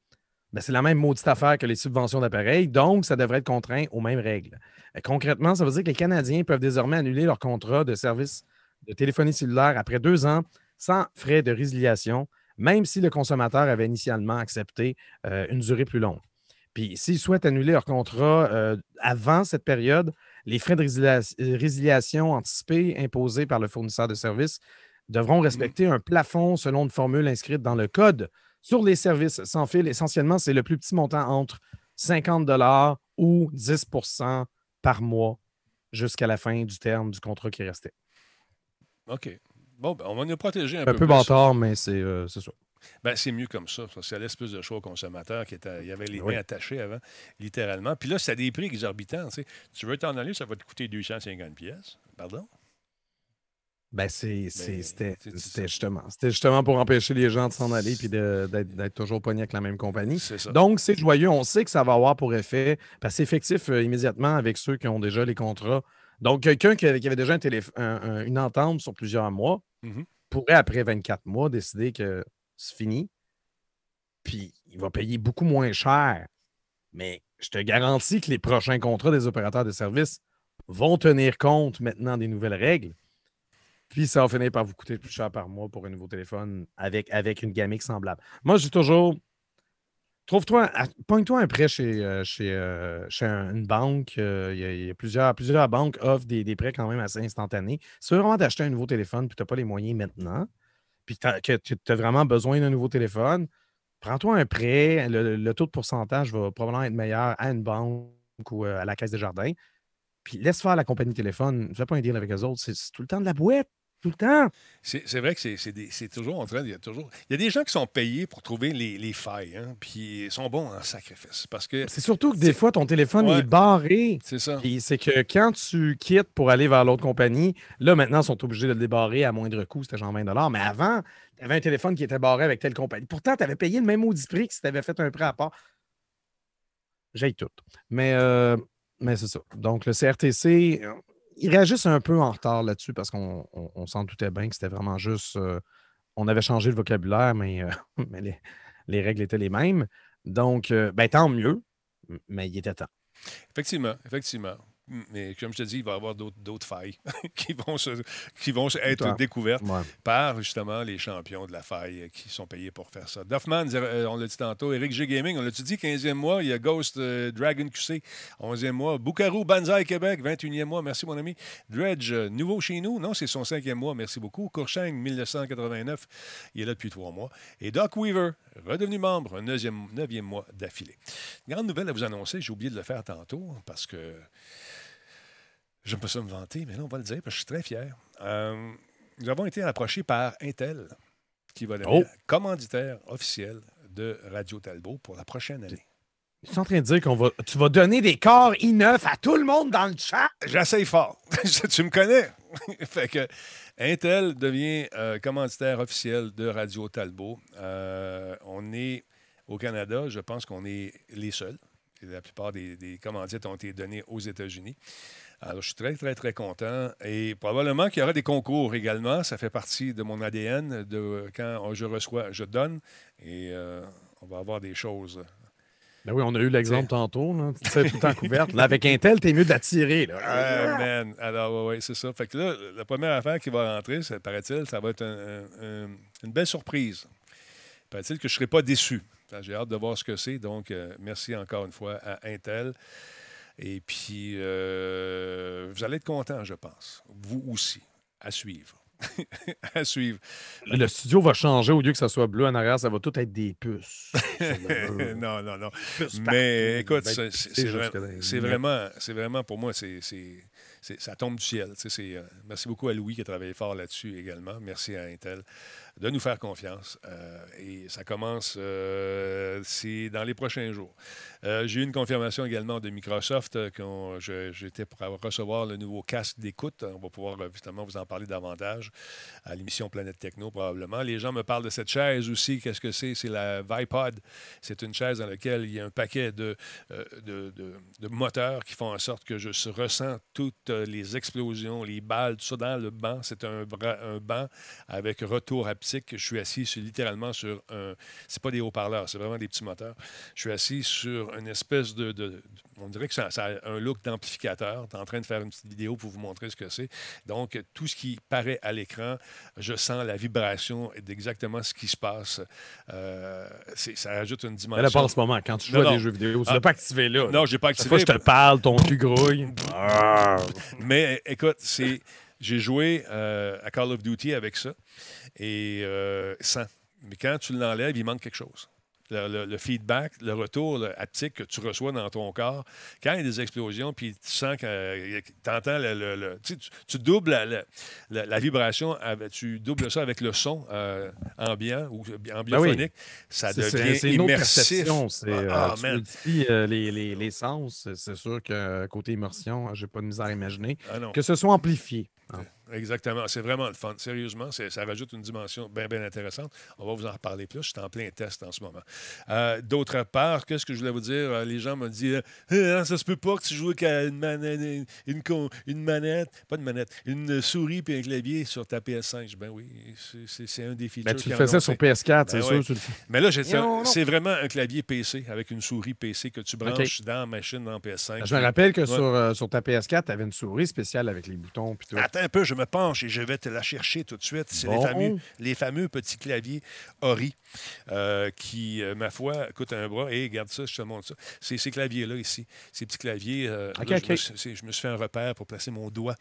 Speaker 2: c'est la même maudite affaire que les subventions d'appareils, donc ça devrait être contraint aux mêmes règles. Euh, concrètement, ça veut dire que les Canadiens peuvent désormais annuler leur contrat de service de téléphonie cellulaire après deux ans sans frais de résiliation, même si le consommateur avait initialement accepté euh, une durée plus longue. Puis, s'ils souhaitent annuler leur contrat euh, avant cette période, les frais de résilia- résiliation anticipés imposés par le fournisseur de services devront respecter un plafond selon une formule inscrite dans le code sur les services sans fil. Essentiellement, c'est le plus petit montant entre 50 ou 10% par mois jusqu'à la fin du terme du contrat qui restait.
Speaker 1: OK. Bon, ben, on va nous protéger un,
Speaker 2: Un
Speaker 1: peu,
Speaker 2: peu
Speaker 1: plus.
Speaker 2: bâtard, mais c'est euh, c'est ça.
Speaker 1: Ben, c'est mieux comme ça. Ça laisse plus de choix aux consommateurs qui étaient, il y avait les
Speaker 2: Oui.
Speaker 1: mains attachées avant, littéralement. Puis là, c'est à des prix exorbitants. Tu veux t'en aller, ça va te coûter 250 pièces. Pardon?
Speaker 2: Ben,
Speaker 1: Mais,
Speaker 2: c'était justement, justement pour empêcher les gens de s'en aller et d'être toujours pognés avec la même compagnie.
Speaker 1: Ça.
Speaker 2: Donc, c'est joyeux. On sait que ça va avoir pour effet, parce que c'est effectif euh, immédiatement avec ceux qui ont déjà les contrats. Donc, quelqu'un qui avait, déjà un téléph- un- un- une entente sur plusieurs mois
Speaker 1: Mhm.
Speaker 2: pourrait, après 24 mois, décider que c'est fini. Puis, il va payer beaucoup moins cher. Mais je te garantis que les prochains contrats des opérateurs de services vont tenir compte maintenant des nouvelles règles. Puis ça va finir par vous coûter plus cher par mois pour un nouveau téléphone avec, avec une gamique semblable. Moi, j'ai toujours. Trouve-toi, pogne-toi un prêt chez, euh, chez, euh, chez un- une banque. euh, Il y a, plusieurs, plusieurs banques offrent des, des prêts quand même assez instantanés. Si tu veux vraiment t'acheter un nouveau téléphone puis tu n'as pas les moyens maintenant, puis que tu as vraiment besoin d'un nouveau téléphone, prends-toi un prêt. Le, le taux de pourcentage va probablement être meilleur à une banque ou à la Caisse des Jardins. Puis laisse faire la compagnie téléphone. Fais pas un deal avec eux autres. C'est tout le temps de la boîte. Tout le temps.
Speaker 1: C'est vrai que c'est- toujours en train. Il y, a toujours, il y a des gens qui sont payés pour trouver les, les failles, hein, puis ils sont bons en sacrifice. Parce que
Speaker 2: C'est surtout que des fois, ton téléphone
Speaker 1: Ouais.
Speaker 2: est barré.
Speaker 1: c'est ça.
Speaker 2: C'est que quand tu quittes pour aller vers l'autre compagnie, là, maintenant, ils sont obligés de le débarrer à moindre coût. C'était genre 20 Mais avant, tu avais un téléphone qui était barré avec telle compagnie. Pourtant, tu avais payé le même maudit prix que si tu avais fait un prêt à part. J'ai tout. Mais, euh, mais c'est ça. Donc, le CRTC, ils réagissent un peu en retard là-dessus parce qu'on on, on s'en doutait bien que c'était vraiment juste. euh, on avait changé le vocabulaire, mais, euh, les règles étaient les mêmes. Donc, euh, ben, tant mieux, mais il était temps.
Speaker 1: Effectivement, effectivement. Mais comme je te dis, il va y avoir d'autres failles qui vont, se- qui vont être découvertes
Speaker 2: Ouais.
Speaker 1: par justement les champions de la faille qui sont payés pour faire ça. Duffman, euh, on l'a dit tantôt. Eric G Gaming, on l'a-tu dit, 15e mois. Il y a Ghost euh, Dragon QC, 11e mois. Bucaro Banzai Québec, 21e mois. Merci, mon ami. Dredge, euh, nouveau chez nous. Non, c'est son cinquième mois. Merci beaucoup. Courcheng, 1989. Il est là depuis trois mois. Et Doc Weaver, redevenu membre, un neuvième, neuvième mois d'affilée. Grande nouvelle à vous annoncer. J'ai oublié de le faire tantôt parce que j'aime pas ça me vanter, mais là, on va le dire parce que je suis très fier. Euh, nous avons été approchés par Intel, qui va devenir
Speaker 2: Oh.
Speaker 1: commanditaire officiel de Radio Talbot pour la prochaine année.
Speaker 2: Tu es en train de dire qu'on va. Tu vas donner des corps i9 à tout le monde dans le chat.
Speaker 1: J'essaye fort. tu me connais. fait que Intel devient euh, commanditaire officiel de Radio Talbot. Euh, on est au Canada, je pense qu'on est les seuls. La plupart des, des commandites ont été données aux États-Unis. Alors, je suis très, très, très content. Et probablement qu'il y aura des concours également. Ça fait partie de mon ADN. De, quand je reçois, je donne. Et euh, on va avoir des choses.
Speaker 2: Ben oui, on a eu l'exemple tantôt, là. Tu sais, tout en couverte. Là, avec Intel, t'es mieux de la tirer, là.
Speaker 1: Ah, man. Alors, oui, ouais, c'est ça. Fait que là, la première affaire qui va rentrer, ça paraît-il, ça va être un- un- un- une belle surprise. Paraît-il que je ne serai pas déçu. J'ai hâte de voir ce que c'est. Donc, euh, merci encore une fois à Intel. Et puis, euh, vous allez être content, je pense. Vous aussi. À suivre. à suivre.
Speaker 2: Le studio va changer. Au lieu que ça soit bleu en arrière, ça va tout être des puces.
Speaker 1: non, non, non.
Speaker 2: Puces
Speaker 1: Mais écoute,
Speaker 2: Ben,
Speaker 1: c'est-
Speaker 2: c'est
Speaker 1: c'est
Speaker 2: jusque
Speaker 1: vra-
Speaker 2: dans les
Speaker 1: c'est
Speaker 2: lunettes.
Speaker 1: vraiment, c'est vraiment, pour moi, c'est, ça tombe du ciel. Tu sais, c'est, euh, merci beaucoup à Louis qui a travaillé fort là-dessus également. Merci à Intel de nous faire confiance. Euh, et ça commence, euh, c'est dans les prochains jours. Euh, j'ai eu une confirmation également de Microsoft je- j'étais pour recevoir le nouveau casque d'écoute. On va pouvoir justement vous en parler davantage à l'émission Planète Techno probablement. Les gens me parlent de cette chaise aussi. Qu'est-ce que c'est? C'est la Vipod. C'est une chaise dans laquelle il y a un paquet de, de, de- moteurs qui font en sorte que je se- ressens toutes les explosions, les balles, tout ça dans le banc. C'est un, un banc avec retour Je suis assis sur- littéralement sur un... C'est pas des haut-parleurs, c'est vraiment des petits moteurs. Je suis assis sur une espèce de... de- on dirait que ça, ça a un look d'amplificateur. Tu es en train de faire une petite vidéo pour vous montrer ce que c'est. Donc, tout ce qui paraît à l'écran, je sens la vibration d'exactement ce qui se passe. Euh, ça ajoute une
Speaker 2: Mais
Speaker 1: dimension.
Speaker 2: là, pas en ce moment. Quand tu joues
Speaker 1: Non,
Speaker 2: à
Speaker 1: non.
Speaker 2: des jeux vidéo, tu
Speaker 1: Ah.
Speaker 2: l'as pas activé là.
Speaker 1: Non, je n'ai pas
Speaker 2: fois
Speaker 1: activé.
Speaker 2: que je te parle, ton cul grouille.
Speaker 1: Mais écoute, c'est, j'ai joué euh, à Call of Duty avec ça et euh, sans. Mais quand tu l'enlèves, il manque quelque chose. Le, le- le feedback, le retour le haptique que tu reçois dans ton corps, quand il y a des explosions, puis tu sens que tu entends le. tu, doubles la, la- la- la vibration, tu doubles ça avec le son euh, ambiant ou ambiaphonique, ça
Speaker 2: C'est-
Speaker 1: devient
Speaker 2: C'est
Speaker 1: immersif.
Speaker 2: perception. C'est, euh,
Speaker 1: Ah,
Speaker 2: euh, les, les, les sens. C'est- sûr que euh, côté immersion, j'ai pas de misère à imaginer.
Speaker 1: Ah.
Speaker 2: Que ce soit amplifié. Hein.
Speaker 1: Exactement. C'est vraiment le fun. Sérieusement, ça rajoute une dimension bien, bien intéressante. On va vous en reparler plus. Je suis en plein test en ce moment. Euh, D'autre part, qu'est-ce que je voulais vous dire? Euh, Les gens m'ont dit euh, Ah, ça se peut pas que tu joues qu'à une manette, une, une une manette, pas de manette, une souris puis un clavier sur ta PS5. Je dis, Ben oui, c'est- un des features.
Speaker 2: Ben, tu le faisais sur
Speaker 1: fait.
Speaker 2: PS4, c'est
Speaker 1: Ben
Speaker 2: sûr. tu.
Speaker 1: Mais là, c'est vraiment un clavier PC avec une souris PC que tu branches dans la machine dans PS5.
Speaker 2: Je me rappelle que
Speaker 1: Ouais.
Speaker 2: sur, euh, sur ta PS4, tu avais une souris spéciale avec les boutons. Puis tout.
Speaker 1: Attends un peu, je me penche et je vais te la chercher tout de suite. C'est les, fameux, les fameux petits claviers Ori euh, qui, euh, ma foi, coûtent un bras. Et regarde ça, je te montre ça. C'est ces claviers-là ici. Ces petits claviers. euh, là. Je, me suis, c'est- je me suis fait un repère pour placer mon doigt.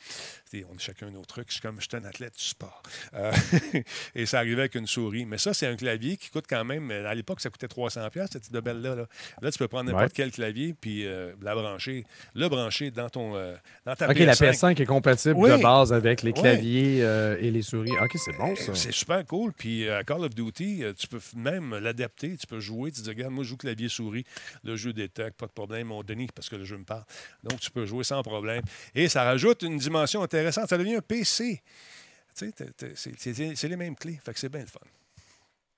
Speaker 1: On a chacun nos trucs. Je suis comme je suis un athlète du sport. Euh, et ça arrivait avec une souris. Mais ça, c'est un clavier qui coûte quand même. À l'époque, ça coûtait 300$, cette petite belle-là. Là. Là, tu peux prendre n'importe
Speaker 2: Ouais.
Speaker 1: quel clavier puis la brancher, le brancher dans, ton, dans ta
Speaker 2: OK,
Speaker 1: PS5.
Speaker 2: la PS5 est compatible
Speaker 1: Oui.
Speaker 2: de base avec les
Speaker 1: Ouais.
Speaker 2: claviers euh, et les souris. OK, c'est bon, ça.
Speaker 1: C'est super cool. Puis à Call of Duty, euh, tu peux même l'adapter. Tu peux jouer. Tu dis, regarde, moi, je joue clavier-souris. Le jeu détecte, pas de problème. On Denis, parce que le jeu me parle. Donc, tu peux jouer sans problème. Et ça rajoute une dimension intéressante. Ça devient un PC. Tu sais, c'est- les mêmes clés. Fait que c'est bien le fun.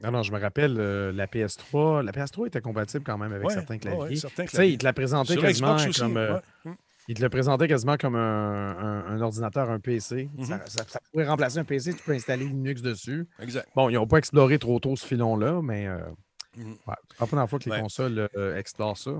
Speaker 2: Non, non, je me rappelle, euh, la PS3, la PS3 était compatible quand même avec
Speaker 1: Ouais,
Speaker 2: certains claviers.
Speaker 1: ouais, certains
Speaker 2: Tu sais,
Speaker 1: claviers.
Speaker 2: il te la présentait
Speaker 1: Sur
Speaker 2: quasiment comme... euh,
Speaker 1: ouais.
Speaker 2: Il te le présentait quasiment comme un, un- un ordinateur, un PC.
Speaker 1: Mhm.
Speaker 2: ça, ça- ça pourrait remplacer un PC, tu peux installer Linux dessus.
Speaker 1: Exact.
Speaker 2: Bon, ils n'ont pas exploré trop tôt ce filon-là, mais euh,
Speaker 1: Mhm.
Speaker 2: ouais, c'est pas la première fois que les
Speaker 1: Ouais.
Speaker 2: consoles euh, explorent ça.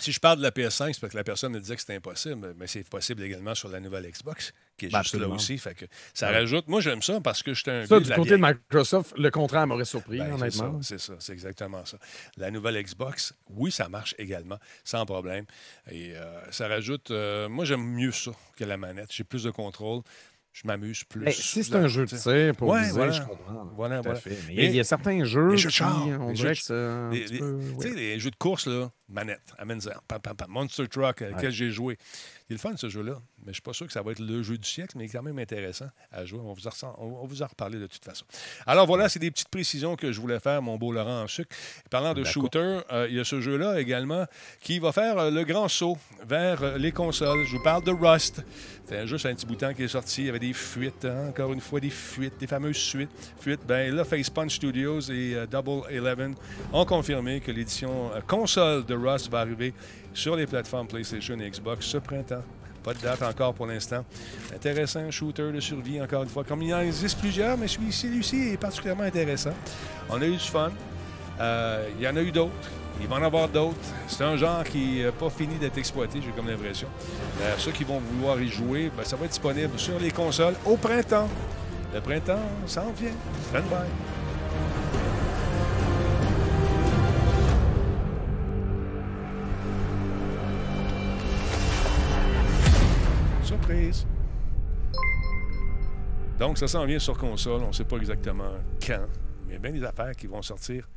Speaker 1: Si je parle de la PS5, c'est parce que la personne me disait que c'était impossible, mais c'est possible également sur la nouvelle Xbox, qui est
Speaker 2: Ben,
Speaker 1: juste là aussi. Fait que ça
Speaker 2: Ouais.
Speaker 1: rajoute. Moi, j'aime ça parce que j'étais un
Speaker 2: Ça, du
Speaker 1: la
Speaker 2: côté de. Microsoft, le contraire m'aurait surpris,
Speaker 1: Ben,
Speaker 2: honnêtement.
Speaker 1: C'est ça, c'est exactement ça. La nouvelle Xbox, oui, ça marche également, sans problème. Et euh, ça rajoute. euh, moi, j'aime mieux ça que la manette. J'ai plus de contrôle. Je m'amuse plus.
Speaker 2: Mais si c'est un jeu de
Speaker 1: tu sais.
Speaker 2: tir, pour
Speaker 1: Ouais,
Speaker 2: viser,
Speaker 1: voilà.
Speaker 2: je comprends.
Speaker 1: Voilà, voilà.
Speaker 2: fait. Mais
Speaker 1: Et-
Speaker 2: il y a certains jeux
Speaker 1: les jeux de
Speaker 2: qui,
Speaker 1: char,
Speaker 2: on
Speaker 1: les
Speaker 2: dirait
Speaker 1: jeux
Speaker 2: que c'est un
Speaker 1: Les-
Speaker 2: petit
Speaker 1: les-
Speaker 2: peu...
Speaker 1: Tu
Speaker 2: ouais.
Speaker 1: sais, les jeux de course, là, manette, amène-en, pam, pam, pam. Monster Truck, euh, lequel j'ai joué. Il est le fun, ce jeu-là. Mais je ne suis pas sûr que ça va être le jeu du siècle, mais il est quand même intéressant à jouer. On vous en, on va vous en reparler de toute façon. Alors voilà, c'est des petites précisions que je voulais faire, mon beau Laurent en sucre. Parlant de shooter, euh, il y a ce jeu-là également qui va faire euh, le grand saut vers euh, les consoles. Je vous parle de Rust. C'est juste un petit bouton qui est sorti. Il y avait des fuites, hein, encore une fois, des fuites, des fameuses suites. Fuites. Ben là, Facepunch Studios et Double Eleven ont confirmé que l'édition console de Rust va arriver sur les plateformes PlayStation et Xbox ce printemps. Pas de date encore pour l'instant. Intéressant, shooter de survie, encore une fois. Comme il en existe plusieurs, mais celui-ci est particulièrement intéressant. On a eu du fun. Euh, il y en a eu d'autres. Il va en avoir d'autres. C'est un genre qui n'a pas fini d'être exploité, j'ai comme l'impression. Euh, ceux qui vont vouloir y jouer, ben, ça va être disponible sur les consoles au printemps. Le printemps s'en vient. Stand by. Donc, ça s'en vient sur console. On ne sait pas exactement quand. Mais bien des affaires qui vont sortir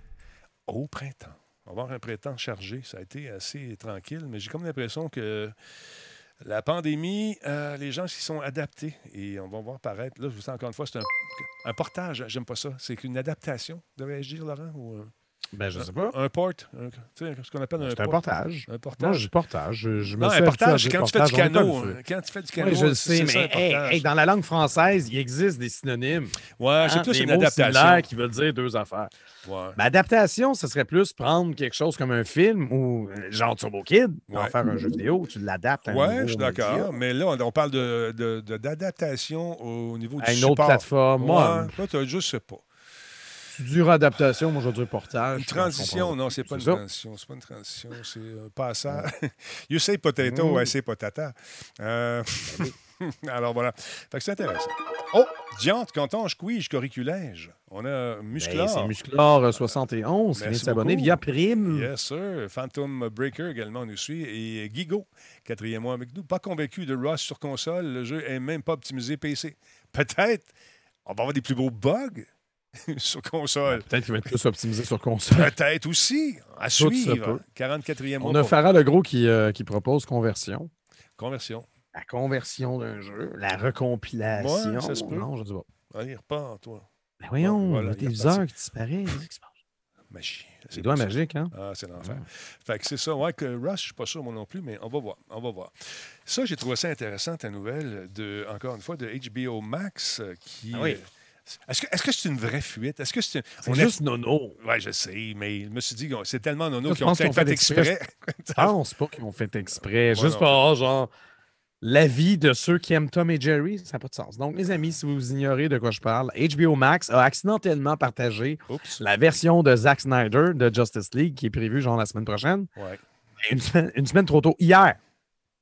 Speaker 1: au printemps. On va avoir un printemps chargé. Ça a été assez tranquille, mais j'ai comme l'impression que la pandémie, euh, les gens s'y sont adaptés et on va voir paraître. Là, je vous dis encore une fois, c'est un, portage. J'aime pas ça. C'est qu'une adaptation, devrais-je dire, Laurent?
Speaker 2: Ben, je sais pas.
Speaker 1: un port. un- tu sais, ce qu'on appelle un
Speaker 2: C'est un
Speaker 1: port.
Speaker 2: portage.
Speaker 1: Un
Speaker 2: Moi,
Speaker 1: portage.
Speaker 2: je dis portage. Je, je me
Speaker 1: non, un portage,
Speaker 2: dire
Speaker 1: quand tu fais du canot. hein, Quand tu fais du canot,
Speaker 2: Oui, je le sais,
Speaker 1: c'est ça,
Speaker 2: mais hey, hey, dans la langue française, il existe des synonymes.
Speaker 1: Ouais, c'est
Speaker 2: hein,
Speaker 1: plus
Speaker 2: des
Speaker 1: une adaptation.
Speaker 2: qui veulent dire deux affaires.
Speaker 1: Ouais.
Speaker 2: Ben, adaptation, ce serait plus prendre quelque chose comme un film ou euh, genre Turbo Kid, en
Speaker 1: Ouais.
Speaker 2: faire un jeu vidéo, tu l'adaptes à un
Speaker 1: Oui,
Speaker 2: nouveau
Speaker 1: je suis d'accord. Mais là, on, on parle de- de- de- d'adaptation au niveau du
Speaker 2: à une
Speaker 1: support.
Speaker 2: autre plateforme. Moi,
Speaker 1: Ouais, toi, tu je sais pas.
Speaker 2: Dis adaptation, moi je veux dire portage.
Speaker 1: Une transition, non, c'est pas une
Speaker 2: ça.
Speaker 1: transition. C'est pas une transition, c'est un passage. you say potato,
Speaker 2: Mm.
Speaker 1: I say potata. Euh, Alors voilà. Fait que c'est intéressant. Oh, Diante, quand on squeeze curriculage. On a
Speaker 2: Ben,
Speaker 1: Musclor.
Speaker 2: c'est Musclor euh, 71 qui vient s'abonner via Prime.
Speaker 1: Yes, sir. Phantom Breaker également nous suit. Et Gigo, quatrième mois avec nous. Pas convaincu de Rust sur console. Le jeu est même pas optimisé PC. Peut-être on va avoir des plus beaux bugs sur console.
Speaker 2: Peut-être qu'il va être plus optimisé sur console.
Speaker 1: Peut-être aussi. À
Speaker 2: Tout
Speaker 1: suivre.
Speaker 2: peut.
Speaker 1: 44e mois.
Speaker 2: On a
Speaker 1: pour
Speaker 2: Farah Legros qui, euh, qui propose conversion.
Speaker 1: Conversion.
Speaker 2: La conversion d'un jeu, la recompilation.
Speaker 1: Ouais, ça se peut.
Speaker 2: Non, je dis pas.
Speaker 1: Allez, repars, toi.
Speaker 2: Ben voyons,
Speaker 1: Voilà, il reparti.
Speaker 2: qui disparaît. qu'est-ce qui se passe?
Speaker 1: Magie.
Speaker 2: C'est doigts magiques, hein?
Speaker 1: Ah, c'est l'enfer. Fait que c'est ça. Ouais, que Rush, je suis pas sûr moi non plus, mais on va voir. On va voir. Ça, j'ai trouvé ça intéressant, ta nouvelle, de, encore une fois, de HBO Max, euh, qui.
Speaker 2: Ah oui.
Speaker 1: Est-ce que est-ce que c'est une vraie fuite? Est-ce que c'est. une-
Speaker 2: C'est
Speaker 1: on a-
Speaker 2: juste nono.
Speaker 1: Ouais, je sais, mais je me suis dit, que c'est tellement nono qu'ils ont peut-être fait
Speaker 2: fait
Speaker 1: exprès.
Speaker 2: Je pense pas qu'ils ont fait exprès. Juste pour avoir, genre, l'avis de ceux qui aiment Tom et Jerry, ça n'a pas de sens. Donc, mes amis, si vous ignorez de quoi je parle, HBO Max a accidentellement partagé
Speaker 1: Oups.
Speaker 2: la version de Zack Snyder de Justice League qui est prévue, genre, la semaine prochaine.
Speaker 1: Ouais.
Speaker 2: Une semaine, une semaine trop tôt. Hier,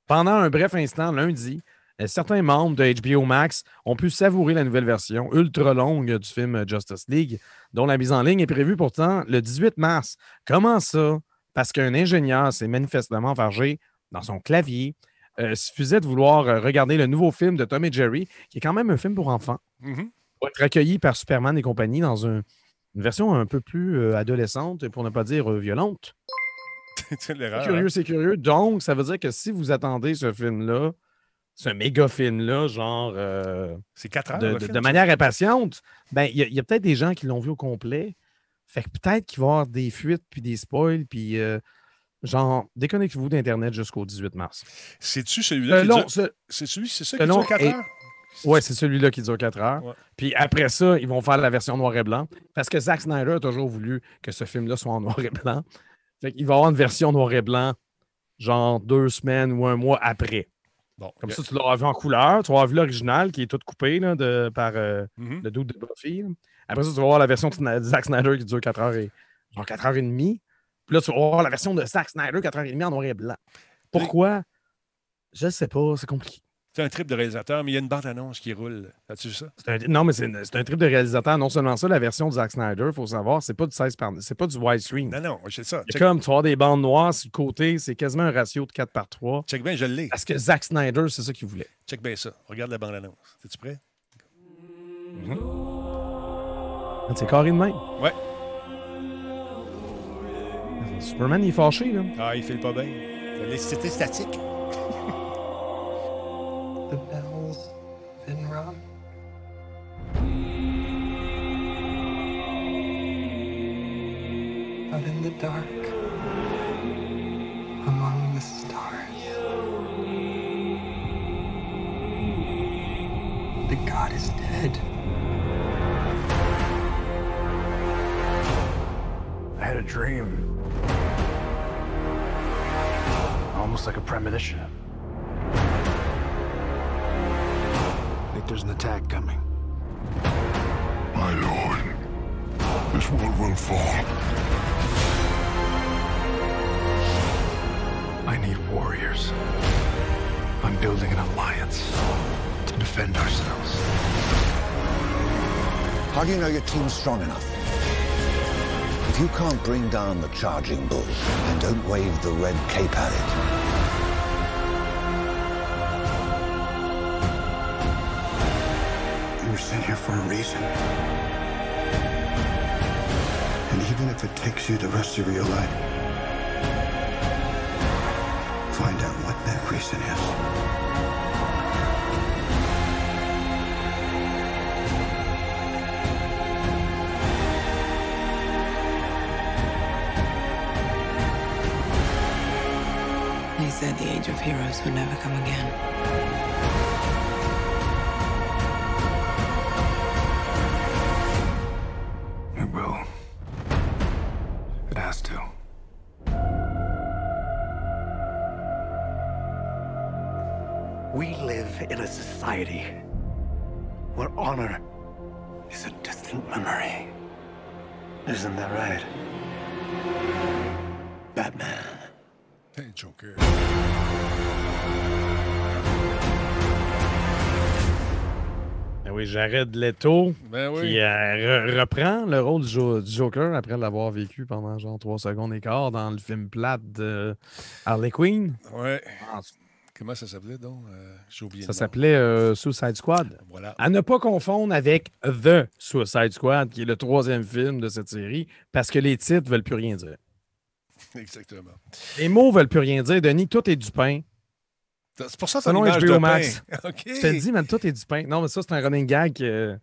Speaker 2: pendant un bref instant, lundi, certains membres de HBO Max ont pu savourer la nouvelle version ultra longue du film Justice League, dont la mise en ligne est prévue pourtant le 18 mars. Comment ça? Parce qu'un ingénieur s'est manifestement fargé dans son clavier. Euh, suffisait de vouloir euh, regarder le nouveau film de Tom et Jerry, qui est quand même un film pour enfants,
Speaker 1: Mhm.
Speaker 2: pour être accueilli par Superman et compagnie dans un- une version un peu plus euh, adolescente, pour ne pas dire euh, violente.
Speaker 1: c'est
Speaker 2: curieux,
Speaker 1: hein?
Speaker 2: c'est curieux. Donc, ça veut dire que si vous attendez ce film-là, ce méga film-là, genre euh,
Speaker 1: C'est 4 heures.
Speaker 2: de,
Speaker 1: le
Speaker 2: de-
Speaker 1: film,
Speaker 2: de
Speaker 1: ça?
Speaker 2: manière impatiente, ben il y a, peut-être des gens qui l'ont vu au complet. Fait que peut-être qu'il va y avoir des fuites, puis des spoils, puis euh, genre, déconnectez-vous d'Internet jusqu'au 18 mars.
Speaker 1: C'est-tu celui-là
Speaker 2: Euh,
Speaker 1: qui
Speaker 2: non,
Speaker 1: dure-
Speaker 2: ce-
Speaker 1: C'est celui, c'est ça qui dure 4
Speaker 2: et-
Speaker 1: heures?
Speaker 2: ouais, c'est celui-là qui dure 4 heures.
Speaker 1: Ouais.
Speaker 2: Puis après ça, ils vont faire la version noir et blanc. Parce que Zack Snyder a toujours voulu que ce film-là soit en noir et blanc. Fait qu'il va y avoir une version noir et blanc, genre deux semaines ou un mois après.
Speaker 1: Bon,
Speaker 2: Comme ça, tu l'auras vu en couleur. Tu auras vu l'original qui est tout coupé là, de, par euh,
Speaker 1: Mhm.
Speaker 2: le doute de Buffy. là. Après ça, tu vas voir la version de Zack Snyder qui dure 4 heures et genre 4 heures et demie. Puis là, tu vas voir la version de Zack Snyder 4 heures et demie en noir et blanc. Pourquoi? Je sais pas, c'est compliqué.
Speaker 1: C'est un trip de réalisateur, mais il y a une bande-annonce qui roule. As-tu vu ça?
Speaker 2: Un- non, mais c'est un trip de réalisateur. Non seulement ça, la version de Zack Snyder, il faut savoir, c'est pas du 16 par c'est pas du widescreen.
Speaker 1: Non, non, c'est ça.
Speaker 2: C'est comme tu avoir des bandes noires sur le côté, c'est quasiment un ratio de 4 par 3.
Speaker 1: check bien, je l'ai.
Speaker 2: Parce que Zack Snyder, c'est ça qu'il voulait.
Speaker 1: Check bien ça. Regarde la bande-annonce. Es-tu prêt?
Speaker 2: C'est carré de même.
Speaker 1: Ouais.
Speaker 2: Superman, il est fâché, là.
Speaker 1: Ah, il fait pas bien. C'était statique.
Speaker 7: Out in the dark, among the stars, the god is dead.
Speaker 8: I had a dream. Almost like a premonition. I think there's an attack coming.
Speaker 9: My lord, this world will fall.
Speaker 8: I need warriors. I'm building an alliance to defend ourselves.
Speaker 9: How do you know your team's strong enough? If you can't bring down the charging bull, then don't wave the red cape at it.
Speaker 8: You were sent here for a reason. And even if it takes you the rest of your life, find out what that reason is.
Speaker 10: They said the age of heroes would never come again.
Speaker 11: Memory. Isn't that right? Batman.
Speaker 1: Hey, Joker.
Speaker 2: Ben oui, Jared Leto,
Speaker 1: Ben oui.
Speaker 2: qui euh, re- reprend le rôle du, Jo- du Joker après l'avoir vécu pendant genre trois secondes et quart dans le film plate de Harley Quinn.
Speaker 1: Ouais. Comment ça s'appelait donc? Euh, J'ai oublié
Speaker 2: Ça s'appelait euh, Suicide Squad.
Speaker 1: Voilà.
Speaker 2: À ne pas confondre avec The Suicide Squad, qui est le troisième film de cette série, parce que les titres veulent plus rien dire.
Speaker 1: Exactement.
Speaker 2: Les mots veulent plus rien dire. Denis, tout est du pain.
Speaker 1: C'est pour ça ton
Speaker 2: Selon HBO
Speaker 1: de
Speaker 2: Max.
Speaker 1: pain.
Speaker 2: Je te dis, man, tout est du pain. Non, mais ça, c'est un running gag euh,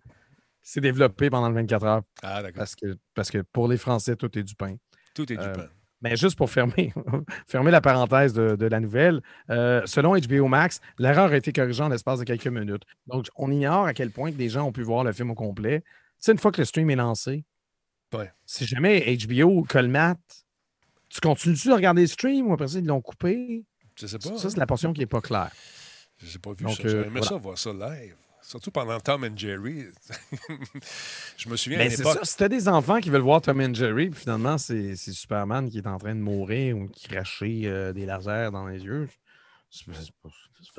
Speaker 2: qui s'est développé pendant le 24 heures.
Speaker 1: Ah, d'accord.
Speaker 2: Parce que, parce que pour les Français, tout est du pain.
Speaker 1: Tout est du
Speaker 2: Euh,
Speaker 1: pain.
Speaker 2: Mais juste pour fermer, fermer la parenthèse de, de la nouvelle, euh, selon HBO Max, l'erreur a été corrigée en l'espace de quelques minutes. Donc, on ignore à quel point que des gens ont pu voir le film au complet. C'est une fois que le stream est lancé.
Speaker 1: Ouais.
Speaker 2: Si jamais HBO colmate, tu continues-tu de regarder le stream ou après ça, ils l'ont coupé?
Speaker 1: Je sais pas.
Speaker 2: Ça, c'est la portion qui n'est pas claire.
Speaker 1: Je n'ai pas vu
Speaker 2: Donc,
Speaker 1: ça.
Speaker 2: euh,
Speaker 1: J'aurais aimé
Speaker 2: voilà.
Speaker 1: ça voir ça live. Surtout pendant Tom and Jerry. je me souviens à
Speaker 2: Mais Ben, c'est ça, si t'as des enfants qui veulent voir Tom and Jerry, puis finalement, c'est Superman qui est en train de mourir ou qui cracher euh, des lasers dans les yeux, c'est pas,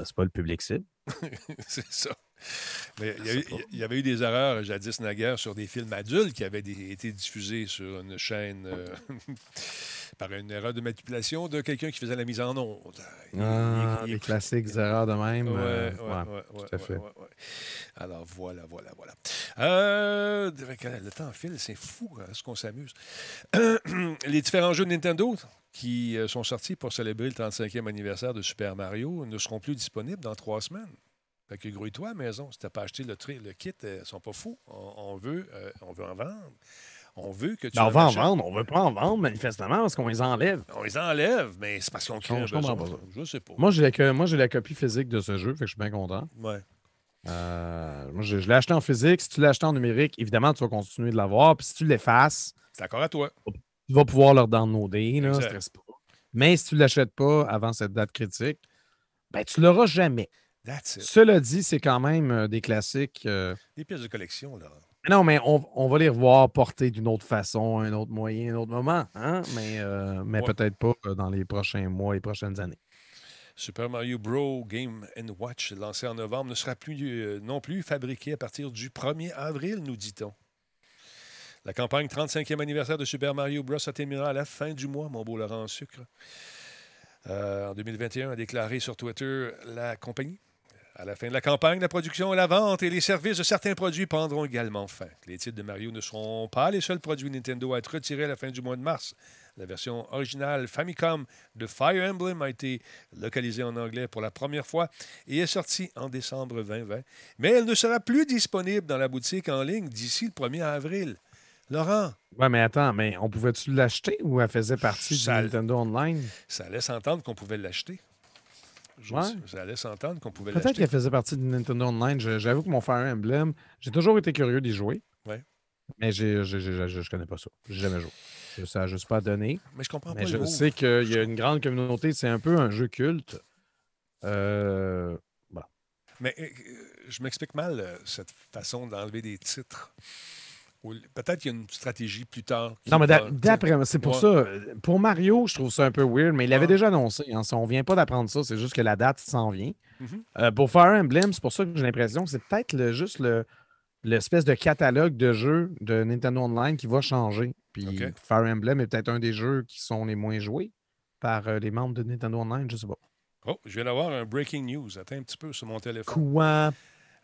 Speaker 2: c'est pas le public cible.
Speaker 1: c'est ça. Mais il y, avait eu des erreurs jadis naguère sur des films adultes qui avaient des- été diffusés sur une chaîne euh, par une erreur de manipulation de quelqu'un qui faisait la mise en onde. Il-
Speaker 2: Ah,
Speaker 1: il- il-
Speaker 2: des classiques erreurs de même.
Speaker 1: Ouais,
Speaker 2: euh,
Speaker 1: ouais,
Speaker 2: ouais,
Speaker 1: ouais,
Speaker 2: tout à fait.
Speaker 1: Alors voilà, voilà, voilà. Euh, le temps file, c'est fou hein, ce qu'on s'amuse? Les différents jeux de Nintendo qui sont sortis pour célébrer le 35e anniversaire de Super Mario ne seront plus disponibles dans trois semaines. Fait que grouille-toi à la maison. Si tu n'as pas acheté le, tri- le kit, euh, ils sont pas fous. On, on veut, euh, on veut en vendre. On veut que tu
Speaker 2: Ben, on
Speaker 1: en
Speaker 2: va en vendre. On ne veut pas en vendre, manifestement, parce qu'on les enlève.
Speaker 1: On les enlève, mais c'est parce qu'on crée
Speaker 2: Non,
Speaker 1: un
Speaker 2: je comprends
Speaker 1: besoin.
Speaker 2: pas ça.
Speaker 1: Je sais pas.
Speaker 2: Moi, j'ai la, co- moi, j'ai la copie physique de ce jeu, fait que je suis bien content.
Speaker 1: Ouais.
Speaker 2: Euh, moi, je, je l'ai acheté en physique. Si tu l'as acheté en numérique, évidemment, tu vas continuer de l'avoir. Puis si tu l'effaces,
Speaker 1: C'est à toi.
Speaker 2: tu vas pouvoir le downloader. Là,
Speaker 1: Exact.
Speaker 2: stresse pas. Mais si tu ne l'achètes pas avant cette date critique, ben, tu l'auras jamais.
Speaker 1: That's it.
Speaker 2: Cela dit, c'est quand même euh, des classiques. euh,
Speaker 1: Des pièces de collection, là.
Speaker 2: Non, mais on, on va les revoir portés d'une autre façon, un autre moyen, un autre moment. Hein? Mais, euh, mais
Speaker 1: Ouais.
Speaker 2: peut-être pas dans les prochains mois et prochaines années.
Speaker 1: Super Mario Bros. Game Watch, lancé en novembre, ne sera plus euh, non plus fabriqué à partir du 1er avril, nous dit-on. La campagne 35e anniversaire de Super Mario Bros. a terminé à la fin du mois, mon beau Laurent Sucre. Euh, en 2021, a déclaré sur Twitter la compagnie. À la fin de la campagne, la production, la vente et les services de certains produits prendront également fin. Les titres de Mario ne seront pas les seuls produits Nintendo à être retirés à la fin du mois de mars. La version originale Famicom de Fire Emblem a été localisée en anglais pour la première fois et est sortie en décembre 2020. Mais elle ne sera plus disponible dans la boutique en ligne d'ici le 1er avril. Laurent,
Speaker 2: Ouais, mais attends, mais on pouvait-tu l'acheter ou elle faisait partie
Speaker 1: Ça-
Speaker 2: du Nintendo Online?
Speaker 1: ça laisse entendre qu'on pouvait l'acheter.
Speaker 2: Ouais.
Speaker 1: Ça laisse entendre qu'on pouvait
Speaker 2: Peut-être qu'elle faisait partie du Nintendo Online. J'avoue que mon Fire Emblem, j'ai toujours été curieux d'y jouer.
Speaker 1: Ouais.
Speaker 2: Mais je ne connais pas ça. J'ai jamais joué. Je- Ça n'a juste pas donné.
Speaker 1: Mais je comprends
Speaker 2: Mais
Speaker 1: pas
Speaker 2: je
Speaker 1: le
Speaker 2: sais qu'il y a une grande communauté. C'est un peu un jeu culte. Euh, voilà.
Speaker 1: Mais euh, je m'explique mal, euh, cette façon d'enlever des titres. Peut-être qu'il y a une stratégie plus tard.
Speaker 2: Non, mais d'après moi, c'est pour
Speaker 1: Ouais.
Speaker 2: ça. Pour Mario, je trouve ça un peu weird, mais il l'avait déjà annoncé. Hein, ça, on vient pas d'apprendre ça, c'est juste que la date s'en vient.
Speaker 1: Mhm.
Speaker 2: Euh, pour Fire Emblem, c'est pour ça que j'ai l'impression que c'est peut-être le- juste le- l'espèce de catalogue de jeux de Nintendo Online qui va changer. Puis. Fire Emblem est peut-être un des jeux qui sont les moins joués par euh, les membres de Nintendo Online, je sais pas.
Speaker 1: Oh, je viens d'avoir un breaking news. Attends un petit peu sur mon téléphone.
Speaker 2: Quoi?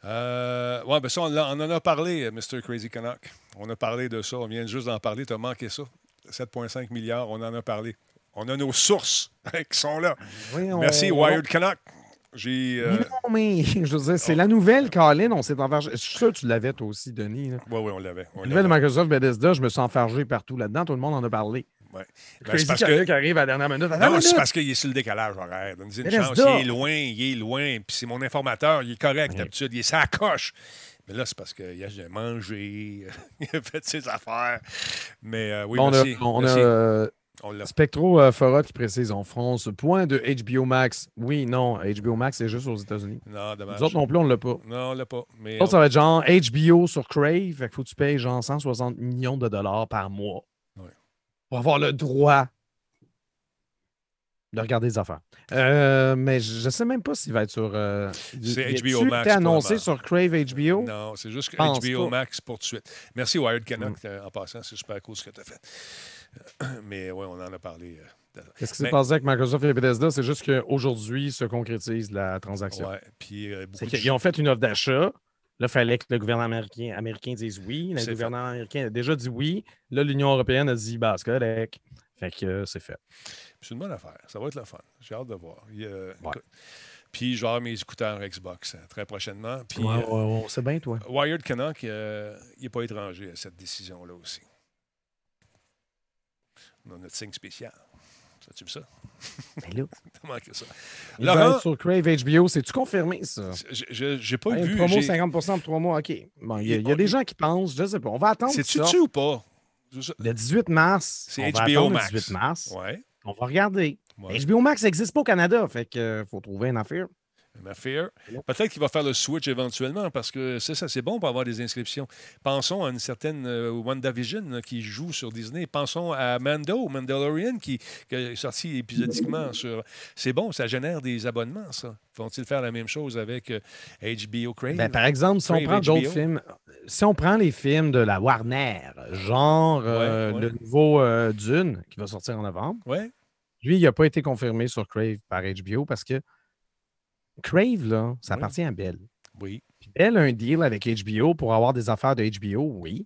Speaker 1: Euh, ouais, ben ça, on, en a parlé, Mr. Crazy Canuck. On a parlé de ça. On vient juste d'en parler. Tu as manqué ça. 7,5 milliards, on en a parlé. On a nos sources qui sont là.
Speaker 2: Oui, on-
Speaker 1: Merci, Wired Canuck. J'ai. euh,
Speaker 2: Non, mais je veux dire, c'est la nouvelle, Colin. On s'est enfargé. Je suis sûr que tu l'avais, toi aussi, Denis.
Speaker 1: Oui, oui, on l'avait.
Speaker 2: La nouvelle de. Microsoft Bethesda, je me suis enfargé partout là-dedans. Tout le monde en a parlé.
Speaker 1: Ouais. Ben, c'est parce
Speaker 2: Canuck
Speaker 1: que.
Speaker 2: qui arrive à la dernière minute.
Speaker 1: Non, c'est parce qu'il est sur le décalage horaire. Donnez une chance. Il est loin, il est loin. Puis c'est mon informateur, il est correct d'habitude. Il est sa coche. Mais là, c'est parce qu'il a mangé, il a fait ses affaires. Mais euh, oui,
Speaker 2: on
Speaker 1: merci.
Speaker 2: a, on a
Speaker 1: merci.
Speaker 2: euh,
Speaker 1: On.
Speaker 2: Spectro euh, qui précise en France. Point de HBO Max. Oui, non. HBO Max, c'est juste aux États-Unis.
Speaker 1: Non, dommage.
Speaker 2: Nous autres non plus, on ne l'a pas.
Speaker 1: Non, on l'a pas. Mais
Speaker 2: Nous autres, ça va être genre HBO sur Crave. Fait qu'il faut que tu payes genre 160 millions de dollars par mois. Pour avoir le droit de regarder des affaires. Euh, mais je ne sais même pas s'il va être sur. euh,
Speaker 1: C'est HBO
Speaker 2: y a-tu
Speaker 1: Max,
Speaker 2: été annoncé sur Crave HBO.
Speaker 1: Non, c'est juste que
Speaker 2: Pense
Speaker 1: HBO
Speaker 2: pas.
Speaker 1: Max pour tout de suite. Merci, Wired Canuck, euh, en passant. C'est super cool ce que tu as fait. Mais oui, on en a parlé. euh,
Speaker 2: Qu'est-ce qui s'est passé avec Microsoft et Bethesda? C'est juste qu'aujourd'hui se concrétise la transaction.
Speaker 1: Ouais, puis euh,
Speaker 2: qu'ils ont fait une offre d'achat. Là, il fallait que le gouvernement américain, américain dise oui. Le gouvernement américain a déjà dit oui. Là, l'Union européenne a dit bah, c'est correct. Fait que euh, c'est fait.
Speaker 1: C'est une bonne affaire. Ça va être le fun. J'ai hâte de voir. Il Puis, je vais avoir mes écouteurs Xbox euh, très prochainement. Puis,
Speaker 2: Ouais,
Speaker 1: euh,
Speaker 2: ouais, ouais, c'est bien, toi.
Speaker 1: Wired Canuck, euh, il n'est pas étranger à cette décision-là aussi. On a notre signe spécial. As-tu vu ça?
Speaker 2: Ben là.
Speaker 1: T'as manqué ça.
Speaker 2: Il va
Speaker 1: Laurent,
Speaker 2: être sur Crave HBO. C'est-tu confirmé, ça?
Speaker 1: je n'ai pas
Speaker 2: Ouais,
Speaker 1: vu.
Speaker 2: promo
Speaker 1: j'ai-
Speaker 2: 50 pour trois mois. OK. Bon, il y a, y des gens qui pensent, je sais pas. On va attendre.
Speaker 1: C'est-tu dessus ou pas?
Speaker 2: Le 18 mars.
Speaker 1: C'est HBO Max.
Speaker 2: Le 18 mars.
Speaker 1: Ouais.
Speaker 2: On va regarder.
Speaker 1: Ouais.
Speaker 2: HBO Max n'existe pas au Canada. Fait que faut trouver une affaire.
Speaker 1: Affaire. Peut-être qu'il va faire le switch éventuellement parce que c'est ça, c'est bon pour avoir des inscriptions. Pensons à une certaine euh, WandaVision là, qui joue sur Disney. Pensons à Mando, Mandalorian, qui, qui est sorti épisodiquement sur. C'est bon, ça génère des abonnements, ça. Vont-ils faire la même chose avec euh, HBO Crave?
Speaker 2: Ben, par exemple, si on prend d'autres films, si on prend les films de la Warner, genre euh,
Speaker 1: Ouais, ouais.
Speaker 2: le nouveau euh, Dune qui va sortir en novembre,
Speaker 1: Ouais.
Speaker 2: lui, il n'a pas été confirmé sur Crave par HBO parce que Crave, là, ça
Speaker 1: Oui.
Speaker 2: appartient à Bell.
Speaker 1: Oui.
Speaker 2: Puis Bell a un deal avec HBO pour avoir des affaires de HBO, oui.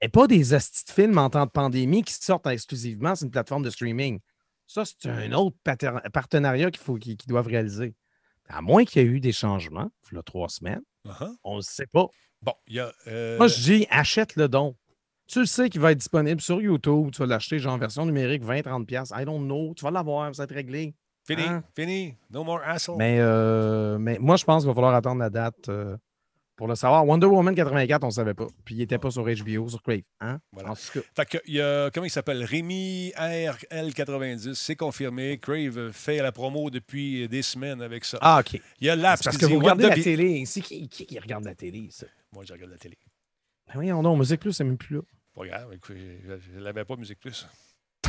Speaker 2: Et pas des hosties de films en temps de pandémie qui sortent exclusivement sur une plateforme de streaming. Ça, c'est un autre pater- partenariat qu'il faut, qu'ils qu'ils doivent réaliser. À moins qu'il y ait eu des changements, il y a trois semaines,
Speaker 1: Uh-huh.
Speaker 2: on ne le sait pas.
Speaker 1: Bon, il y a. euh,
Speaker 2: Moi, je dis, achète le don. Tu le sais qu'il va être disponible sur YouTube. Tu vas l'acheter, genre, en version numérique, 20-30$. piastres. I don't know. Tu vas l'avoir, ça va être réglé.
Speaker 1: Fini,
Speaker 2: Hein?
Speaker 1: fini. No more hassle.
Speaker 2: Mais, euh, mais moi, je pense qu'il va falloir attendre la date euh, pour le savoir. Wonder Woman 84, on ne savait pas. Puis il n'était pas sur HBO, sur Crave. Hein?
Speaker 1: Voilà.
Speaker 2: En tout cas,
Speaker 1: Fait que, il y a, comment il s'appelle? Rémi RL90, c'est confirmé. Crave fait la promo depuis des semaines avec ça.
Speaker 2: Ah, OK.
Speaker 1: Il y a
Speaker 2: C'est parce que vous regardez la télé. C'est qui, qui, qui regarde la télé, ça?
Speaker 1: Moi, je regarde la télé.
Speaker 2: Ben voyons donc, Musique Plus, c'est même plus là.
Speaker 1: Pas grave, écoute, je ne l'avais pas, Musique Plus.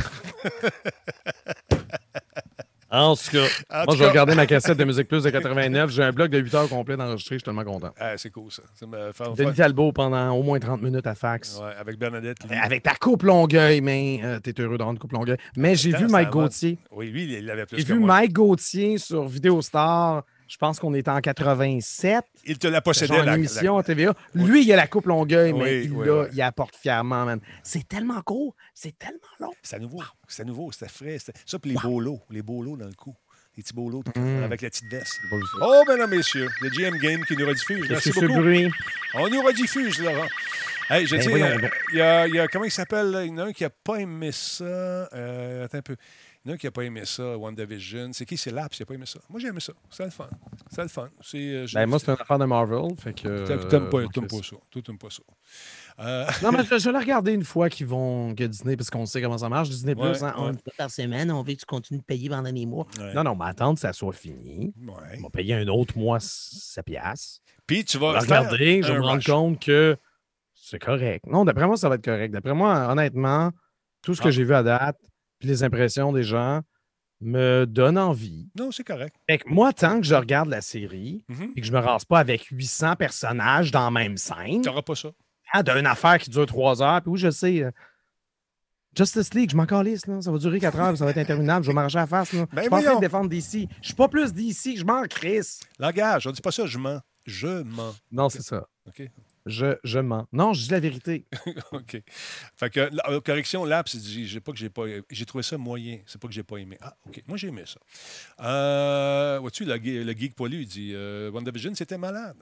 Speaker 2: En tout cas,
Speaker 1: En
Speaker 2: moi, je vais regarder ma cassette de Musique Plus de 89. J'ai un bloc de 8 heures complet d'enregistré. Je suis tellement content.
Speaker 1: Ah, c'est cool, ça. Ça me fait-
Speaker 2: Denis Talbot pendant au moins 30 minutes à fax.
Speaker 1: Ouais, avec Bernadette. Lee.
Speaker 2: Avec ta coupe Longueuil, mais euh, t'es heureux d'avoir une coupe Longueuil. Mais j'ai vu Mike Gauthier.
Speaker 1: Oui, lui, il l'avait plus
Speaker 2: J'ai vu
Speaker 1: moi.
Speaker 2: Mike Gauthier sur Vidéostar. Je pense qu'on était en 87.
Speaker 1: Il te la possédait, la-
Speaker 2: émission
Speaker 1: la-
Speaker 2: à TVA. Lui, il a la coupe Longueuil,
Speaker 1: Oui,
Speaker 2: mais il,
Speaker 1: oui,
Speaker 2: il apporte fièrement, man. C'est tellement court, c'est tellement long.
Speaker 1: C'était nouveau. C'était nouveau, c'était frais. Ça, puis les beaux lots. Les beaux lots dans le cou. Les petits beaux lots
Speaker 2: Mm.
Speaker 1: avec la petite veste. Oh, mesdames, messieurs, le GM Game qui nous rediffuse. Merci
Speaker 2: c'est
Speaker 1: beaucoup.
Speaker 2: le bruit?
Speaker 1: On nous rediffuse, Laurent. Hey, je
Speaker 2: Ben,
Speaker 1: dis, euh, il y, a, il y a- comment il s'appelle? Il y en a un qui n'a pas aimé ça. Euh, attends un peu. Il y en a qui n'a pas aimé ça, WandaVision. C'est qui? C'est Laps qui n'a pas aimé ça. Moi, j'ai aimé ça. C'était le fun. C'était le fun. C'est, euh,
Speaker 2: Ben, moi, c'est une affaire de Marvel. Fait que,
Speaker 1: t'aimes pas,
Speaker 2: euh,
Speaker 1: pas ça. Pas ça. Euh,
Speaker 2: Non, mais je, je vais la regarder une fois qu'ils vont, que Disney, parce qu'on sait comment ça marche. Disney
Speaker 1: Ouais,
Speaker 2: Plus, hein,
Speaker 1: ouais.
Speaker 2: une fois par semaine, on veut que tu continues de payer pendant les mois.
Speaker 1: Ouais.
Speaker 2: Non, non, mais attendre que ça soit fini.
Speaker 1: ouais.
Speaker 2: On va payer un autre mois 7 piastres.
Speaker 1: Puis, tu vas
Speaker 2: regarder, je me rendre
Speaker 1: rush.
Speaker 2: compte que C'est correct. Non, d'après moi, ça va être correct. D'après moi, honnêtement, tout ce que
Speaker 1: Ah.
Speaker 2: j'ai vu à date, puis les impressions des gens me donnent envie.
Speaker 1: Non, c'est correct.
Speaker 2: Fait que moi, tant que je regarde la série
Speaker 1: Mhm.
Speaker 2: et que je me rase pas avec 800 personnages dans la même scène,
Speaker 1: Tu n'auras pas ça.
Speaker 2: hein, d'une affaire qui dure trois heures, puis oui, je sais. euh, Justice League, je m'en calisse, là. Ça va durer quatre heures, puis ça va être interminable. Je vais m'arracher à la face, là.
Speaker 1: Ben
Speaker 2: je suis pas en train de défendre DC. Je suis pas plus DC, je m'en crisse.
Speaker 1: Langage, on ne dit pas ça, je mens. Je mens.
Speaker 2: Non, c'est ça.
Speaker 1: OK?
Speaker 2: Je, je mens. Non, je dis la vérité.
Speaker 1: OK. Fait que, la- euh, correction, Laps, j'ai pas que j'ai pas. J'ai trouvé ça moyen. C'est pas que j'ai pas aimé. Ah, OK. Moi, j'ai aimé ça. Euh, Vois-tu, le, ge- le geek poilu, il dit euh, WandaVision, c'était malade.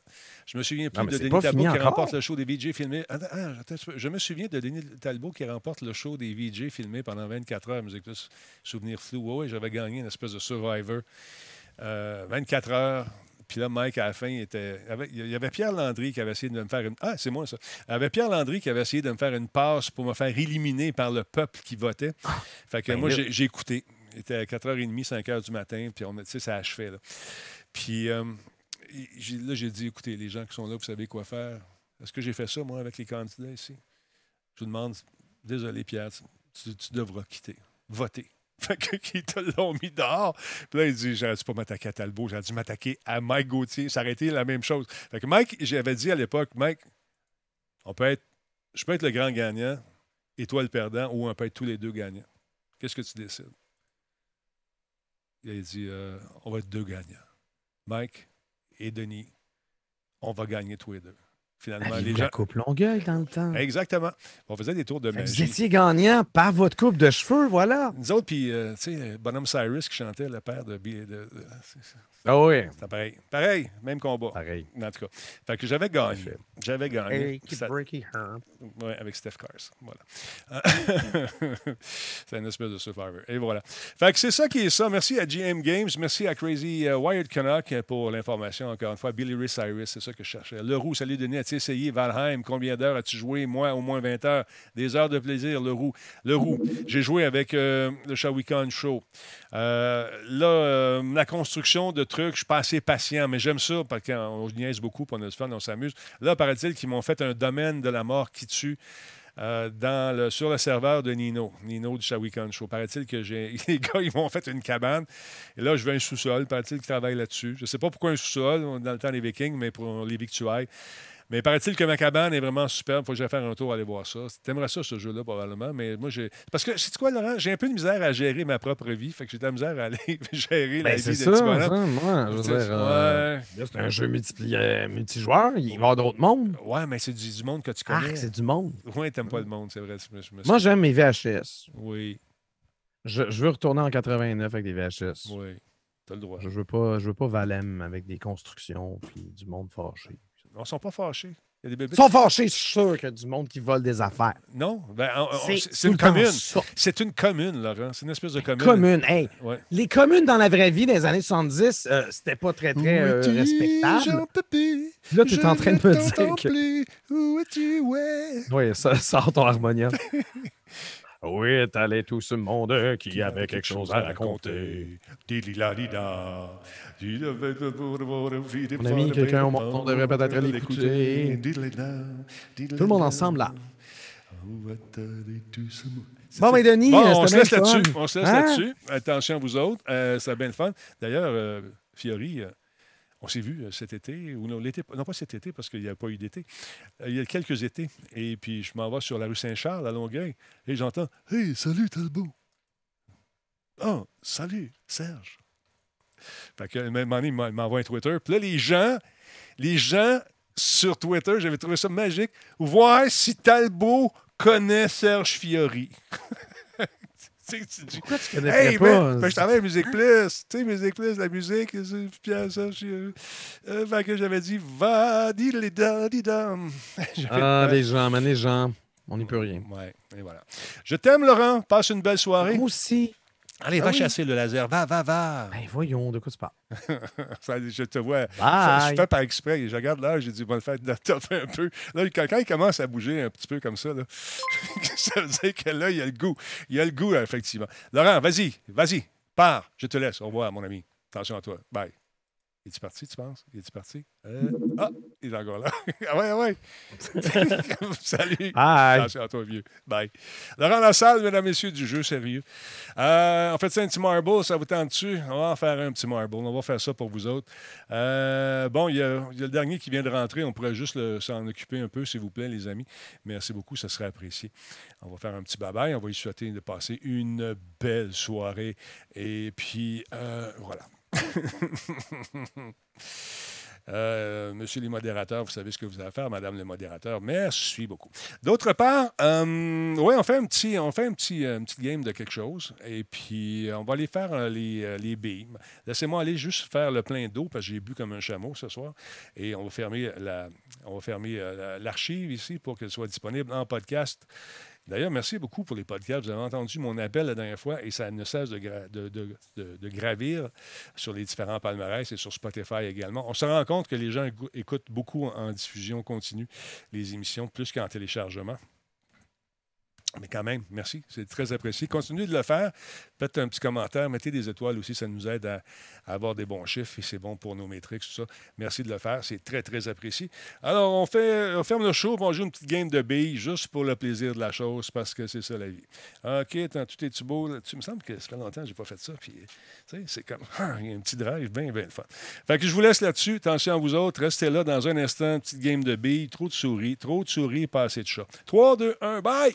Speaker 1: Je me souviens plus
Speaker 2: Non,
Speaker 1: de Denis Talbot qui
Speaker 2: encore.
Speaker 1: remporte le show des VJ filmés. Attends, ah, attends je me souviens de Denis Talbot qui remporte le show des VJ filmés pendant 24 heures. Musique plus souvenir flou. Oui, j'avais gagné une espèce de Survivor. Euh, 24 heures. Puis là, Mike, à la fin, il était. avec- Il y avait Pierre Landry qui avait essayé de me faire une. Ah, c'est moi ça. Il y avait Pierre Landry qui avait essayé de me faire une passe pour me faire éliminer par le peuple qui votait. Fait que
Speaker 2: ben
Speaker 1: moi, j'ai j'ai écouté. Il était à 4h30, 5h du matin, puis on a, tu sais, ça achevait. Là. Puis euh, j'ai- là, j'ai dit écoutez, les gens qui sont là, vous savez quoi faire. Est-ce que j'ai fait ça, moi, avec les candidats ici? Je vous demande, désolé, Pierre, tu, tu devras quitter. Voter. Fait que qui te l'ont mis dehors. Puis là, il dit J'aurais dû pas m'attaquer à Talbot, j'aurais dû m'attaquer à Mike Gauthier. Ça aurait été la même chose. Fait que Mike, j'avais dit à l'époque Mike, on peut être, je peux être le grand gagnant et toi le perdant, ou on peut être tous les deux gagnants. Qu'est-ce que tu décides? Il a dit euh, On va être deux gagnants. Mike et Denis, on va gagner tous les deux. Finalement, les
Speaker 2: la
Speaker 1: gens.
Speaker 2: coupe Longueuil dans le temps?
Speaker 1: Exactement. On faisait des tours de
Speaker 2: que Vous
Speaker 1: magie.
Speaker 2: étiez gagnant par votre coupe de cheveux, voilà.
Speaker 1: Nous autres, puis, euh, tu sais, Bonhomme Cyrus qui chantait le père de. de, de-
Speaker 2: Ah oui.
Speaker 1: c'est pareil. Pareil, même combat.
Speaker 2: Pareil.
Speaker 1: En tout cas. Fait que j'avais gagné. J'avais gagné. Ça-
Speaker 2: breaky her.
Speaker 1: Ouais, avec Steph Cars. Voilà. Euh, c'est une espèce de survivor. Et voilà. Fait que c'est ça qui est ça. Merci à GM Games. Merci à Crazy euh, Wired Canuck pour l'information. Encore une fois, Billy Ray Cyrus, c'est ça que je cherchais. Leroux, salut Denis. As-tu essayé Valheim? Combien d'heures as-tu joué? Moi, au moins 20 heures. Des heures de plaisir, Leroux. Leroux, j'ai joué avec euh, le Shawicon Show. Euh, là, euh, la construction de trucs, je suis pas assez patient, mais j'aime ça parce qu'on niaise beaucoup, on a du fun, on s'amuse. Là, paraît-il qu'ils m'ont fait un domaine de la mort qui tue. dans le, sur le serveur de Nino, Nino du Shawicon Show. Paraît-il que les gars, ils m'ont fait une cabane. Et là, je veux un sous-sol. Paraît-il qu'ils travaillent là-dessus. Je ne sais pas pourquoi un sous-sol, dans le temps des Vikings, mais pour les victuailles. Mais paraît-il que ma cabane est vraiment superbe. Faut que j'aille faire un tour aller voir ça. T'aimerais ça, ce jeu-là, probablement. Mais moi, j'ai. Parce que, c'est quoi, Laurent? J'ai un peu de misère à gérer ma propre vie. Fait que j'ai de la misère à aller gérer la
Speaker 2: Ben,
Speaker 1: vie
Speaker 2: c'est
Speaker 1: de
Speaker 2: ça, ça, moi. Je veux
Speaker 1: C'est-
Speaker 2: dire, euh,
Speaker 1: ouais.
Speaker 2: c'est un jeu euh, multijoueur. Il va y avoir d'autres mondes.
Speaker 1: Ouais, mais c'est du, du monde que tu
Speaker 2: Ah,
Speaker 1: connais.
Speaker 2: c'est du monde.
Speaker 1: Oui, t'aimes pas le monde, c'est vrai. Je me- je me-
Speaker 2: Moi, j'aime mes VHS.
Speaker 1: Oui,
Speaker 2: Je, je veux retourner en 89 avec des VHS.
Speaker 1: oui. T'as le droit.
Speaker 2: Je veux pas, je veux pas Valem avec des constructions puis du monde fâché.
Speaker 1: On sont pas fâchés. Il y a des bébés.
Speaker 2: Ils sont fâchés, je suis sûr qu'il y a du monde qui vole des affaires.
Speaker 1: Non, ben,
Speaker 2: C'est
Speaker 1: c'est c'est une commune. C'est une commune, Laurent. C'est une espèce de commune.
Speaker 2: Commune, hey.
Speaker 1: Ouais.
Speaker 2: Les communes dans la vraie vie des années 70, euh, c'était pas très, très euh, respectable. Là, tu es en train de me
Speaker 1: ne
Speaker 2: dire que.
Speaker 1: plus. Où es-tu, ouais?
Speaker 2: Oui, ça sort ton harmonium. oui, t'allais tout ce monde qui avait quelque chose à raconter?
Speaker 1: Mon
Speaker 2: ami, quelqu'un au monde, on devrait peut-être l'écouter. Tout le monde ensemble, là. Bon, mais Denis,
Speaker 1: Bon,
Speaker 2: euh,
Speaker 1: on se laisse là-dessus. On se laisse
Speaker 2: Hein?
Speaker 1: là-dessus. Attention à vous autres. Euh, c'est bien le fun. D'ailleurs, euh, Fiori, euh, on s'est vu euh, cet été, ou non, l'été, non pas cet été, parce qu'il n'y a pas eu d'été. Euh, il y a quelques étés. Et puis, je m'en vais sur la rue Saint-Charles, à Longueuil, et j'entends Hey, salut Talbot. Oh, salut, Serge. Fait que, m'a- il m'envoie un Twitter. Puis là, les gens, les gens sur Twitter, j'avais trouvé ça magique, voir si Talbot connaît Serge Fiori. Tu dis,
Speaker 2: Pourquoi tu connaîtrais
Speaker 1: Hey,
Speaker 2: pas?
Speaker 1: ben, je travaille à Musique Plus. Tu sais, Musique Plus, la musique, c'est Pierre Serge. Euh, euh, fait que j'avais dit, va, dis les da, dis. J'avais-
Speaker 2: Ah, les gens, man, les gens. On n'y peut rien.
Speaker 1: Ouais, et voilà. Je t'aime, Laurent. Passe une belle soirée.
Speaker 2: Moi aussi.
Speaker 1: Allez,
Speaker 2: Ah
Speaker 1: va
Speaker 2: oui.
Speaker 1: chasser le laser. Va, va, va.
Speaker 2: Ben voyons, de quoi tu parles?
Speaker 1: Ça, je te vois.
Speaker 2: Bye.
Speaker 1: Je fais par exprès. Je regarde là, j'ai dit, bon, le fait de toffer un peu. Là, quand, quand il commence à bouger un petit peu comme ça, là, ça veut dire que là, il y a le goût. Il y a le goût, effectivement. Laurent, vas-y, vas-y, pars. Je te laisse. Au revoir, mon ami. Attention à toi. Bye. Il est parti, tu penses? Il est parti? Euh, ah, il est encore là. ah ouais, ah ouais. Salut. Attention à toi, vieux. Bye. Laurent Lassalle, mesdames, messieurs, du jeu sérieux. Euh, en fait, c'est un petit marble, ça vous tente dessus? On va en faire un petit marble. On va faire ça pour vous autres. Euh, bon, il y, a, il y a le dernier qui vient de rentrer. On pourrait juste s'en occuper un peu, s'il vous plaît, les amis. Merci beaucoup, ça serait apprécié. On va faire un petit bye-bye. On va lui souhaiter de passer une belle soirée. Et puis, euh, voilà. Euh, monsieur les modérateurs, vous savez ce que vous avez à faire, Madame le modérateur. Merci beaucoup. D'autre part, euh, ouais, on fait un petit, on fait un petit, euh, game de quelque chose, et puis on va aller faire les, les beams. Laissez-moi aller juste faire le plein d'eau parce que j'ai bu comme un chameau ce soir, et on va fermer la, on va fermer la- l'archive ici pour qu'elle soit disponible en podcast. D'ailleurs, merci beaucoup pour les podcasts. Vous avez entendu mon appel la dernière fois et ça ne cesse de, gra- de- de- de- de gravir sur les différents palmarès et sur Spotify également. On se rend compte que les gens écou- écoutent beaucoup en diffusion continue les émissions, plus qu'en téléchargement. Mais quand même, merci, c'est très apprécié. Continuez de le faire. Faites un petit commentaire, mettez des étoiles aussi, ça nous aide à, avoir des bons chiffres et c'est bon pour nos métriques, tout ça. Merci de le faire, c'est très, très apprécié. Alors, on, fait, ferme le show, on joue une petite game de billes juste pour le plaisir de la chose parce que c'est ça la vie. OK, attends, tout est-tu beau? là? Tu me semble que ça fait longtemps que je n'ai pas fait ça. Puis, c'est comme, ah, un petit drive bien, bien fun. Fait que je vous laisse là-dessus. Attention à vous autres. Restez là dans un instant. Petite game de billes. Trop de souris. Trop de souris, pas assez de chats. 3, 2, 1, bye!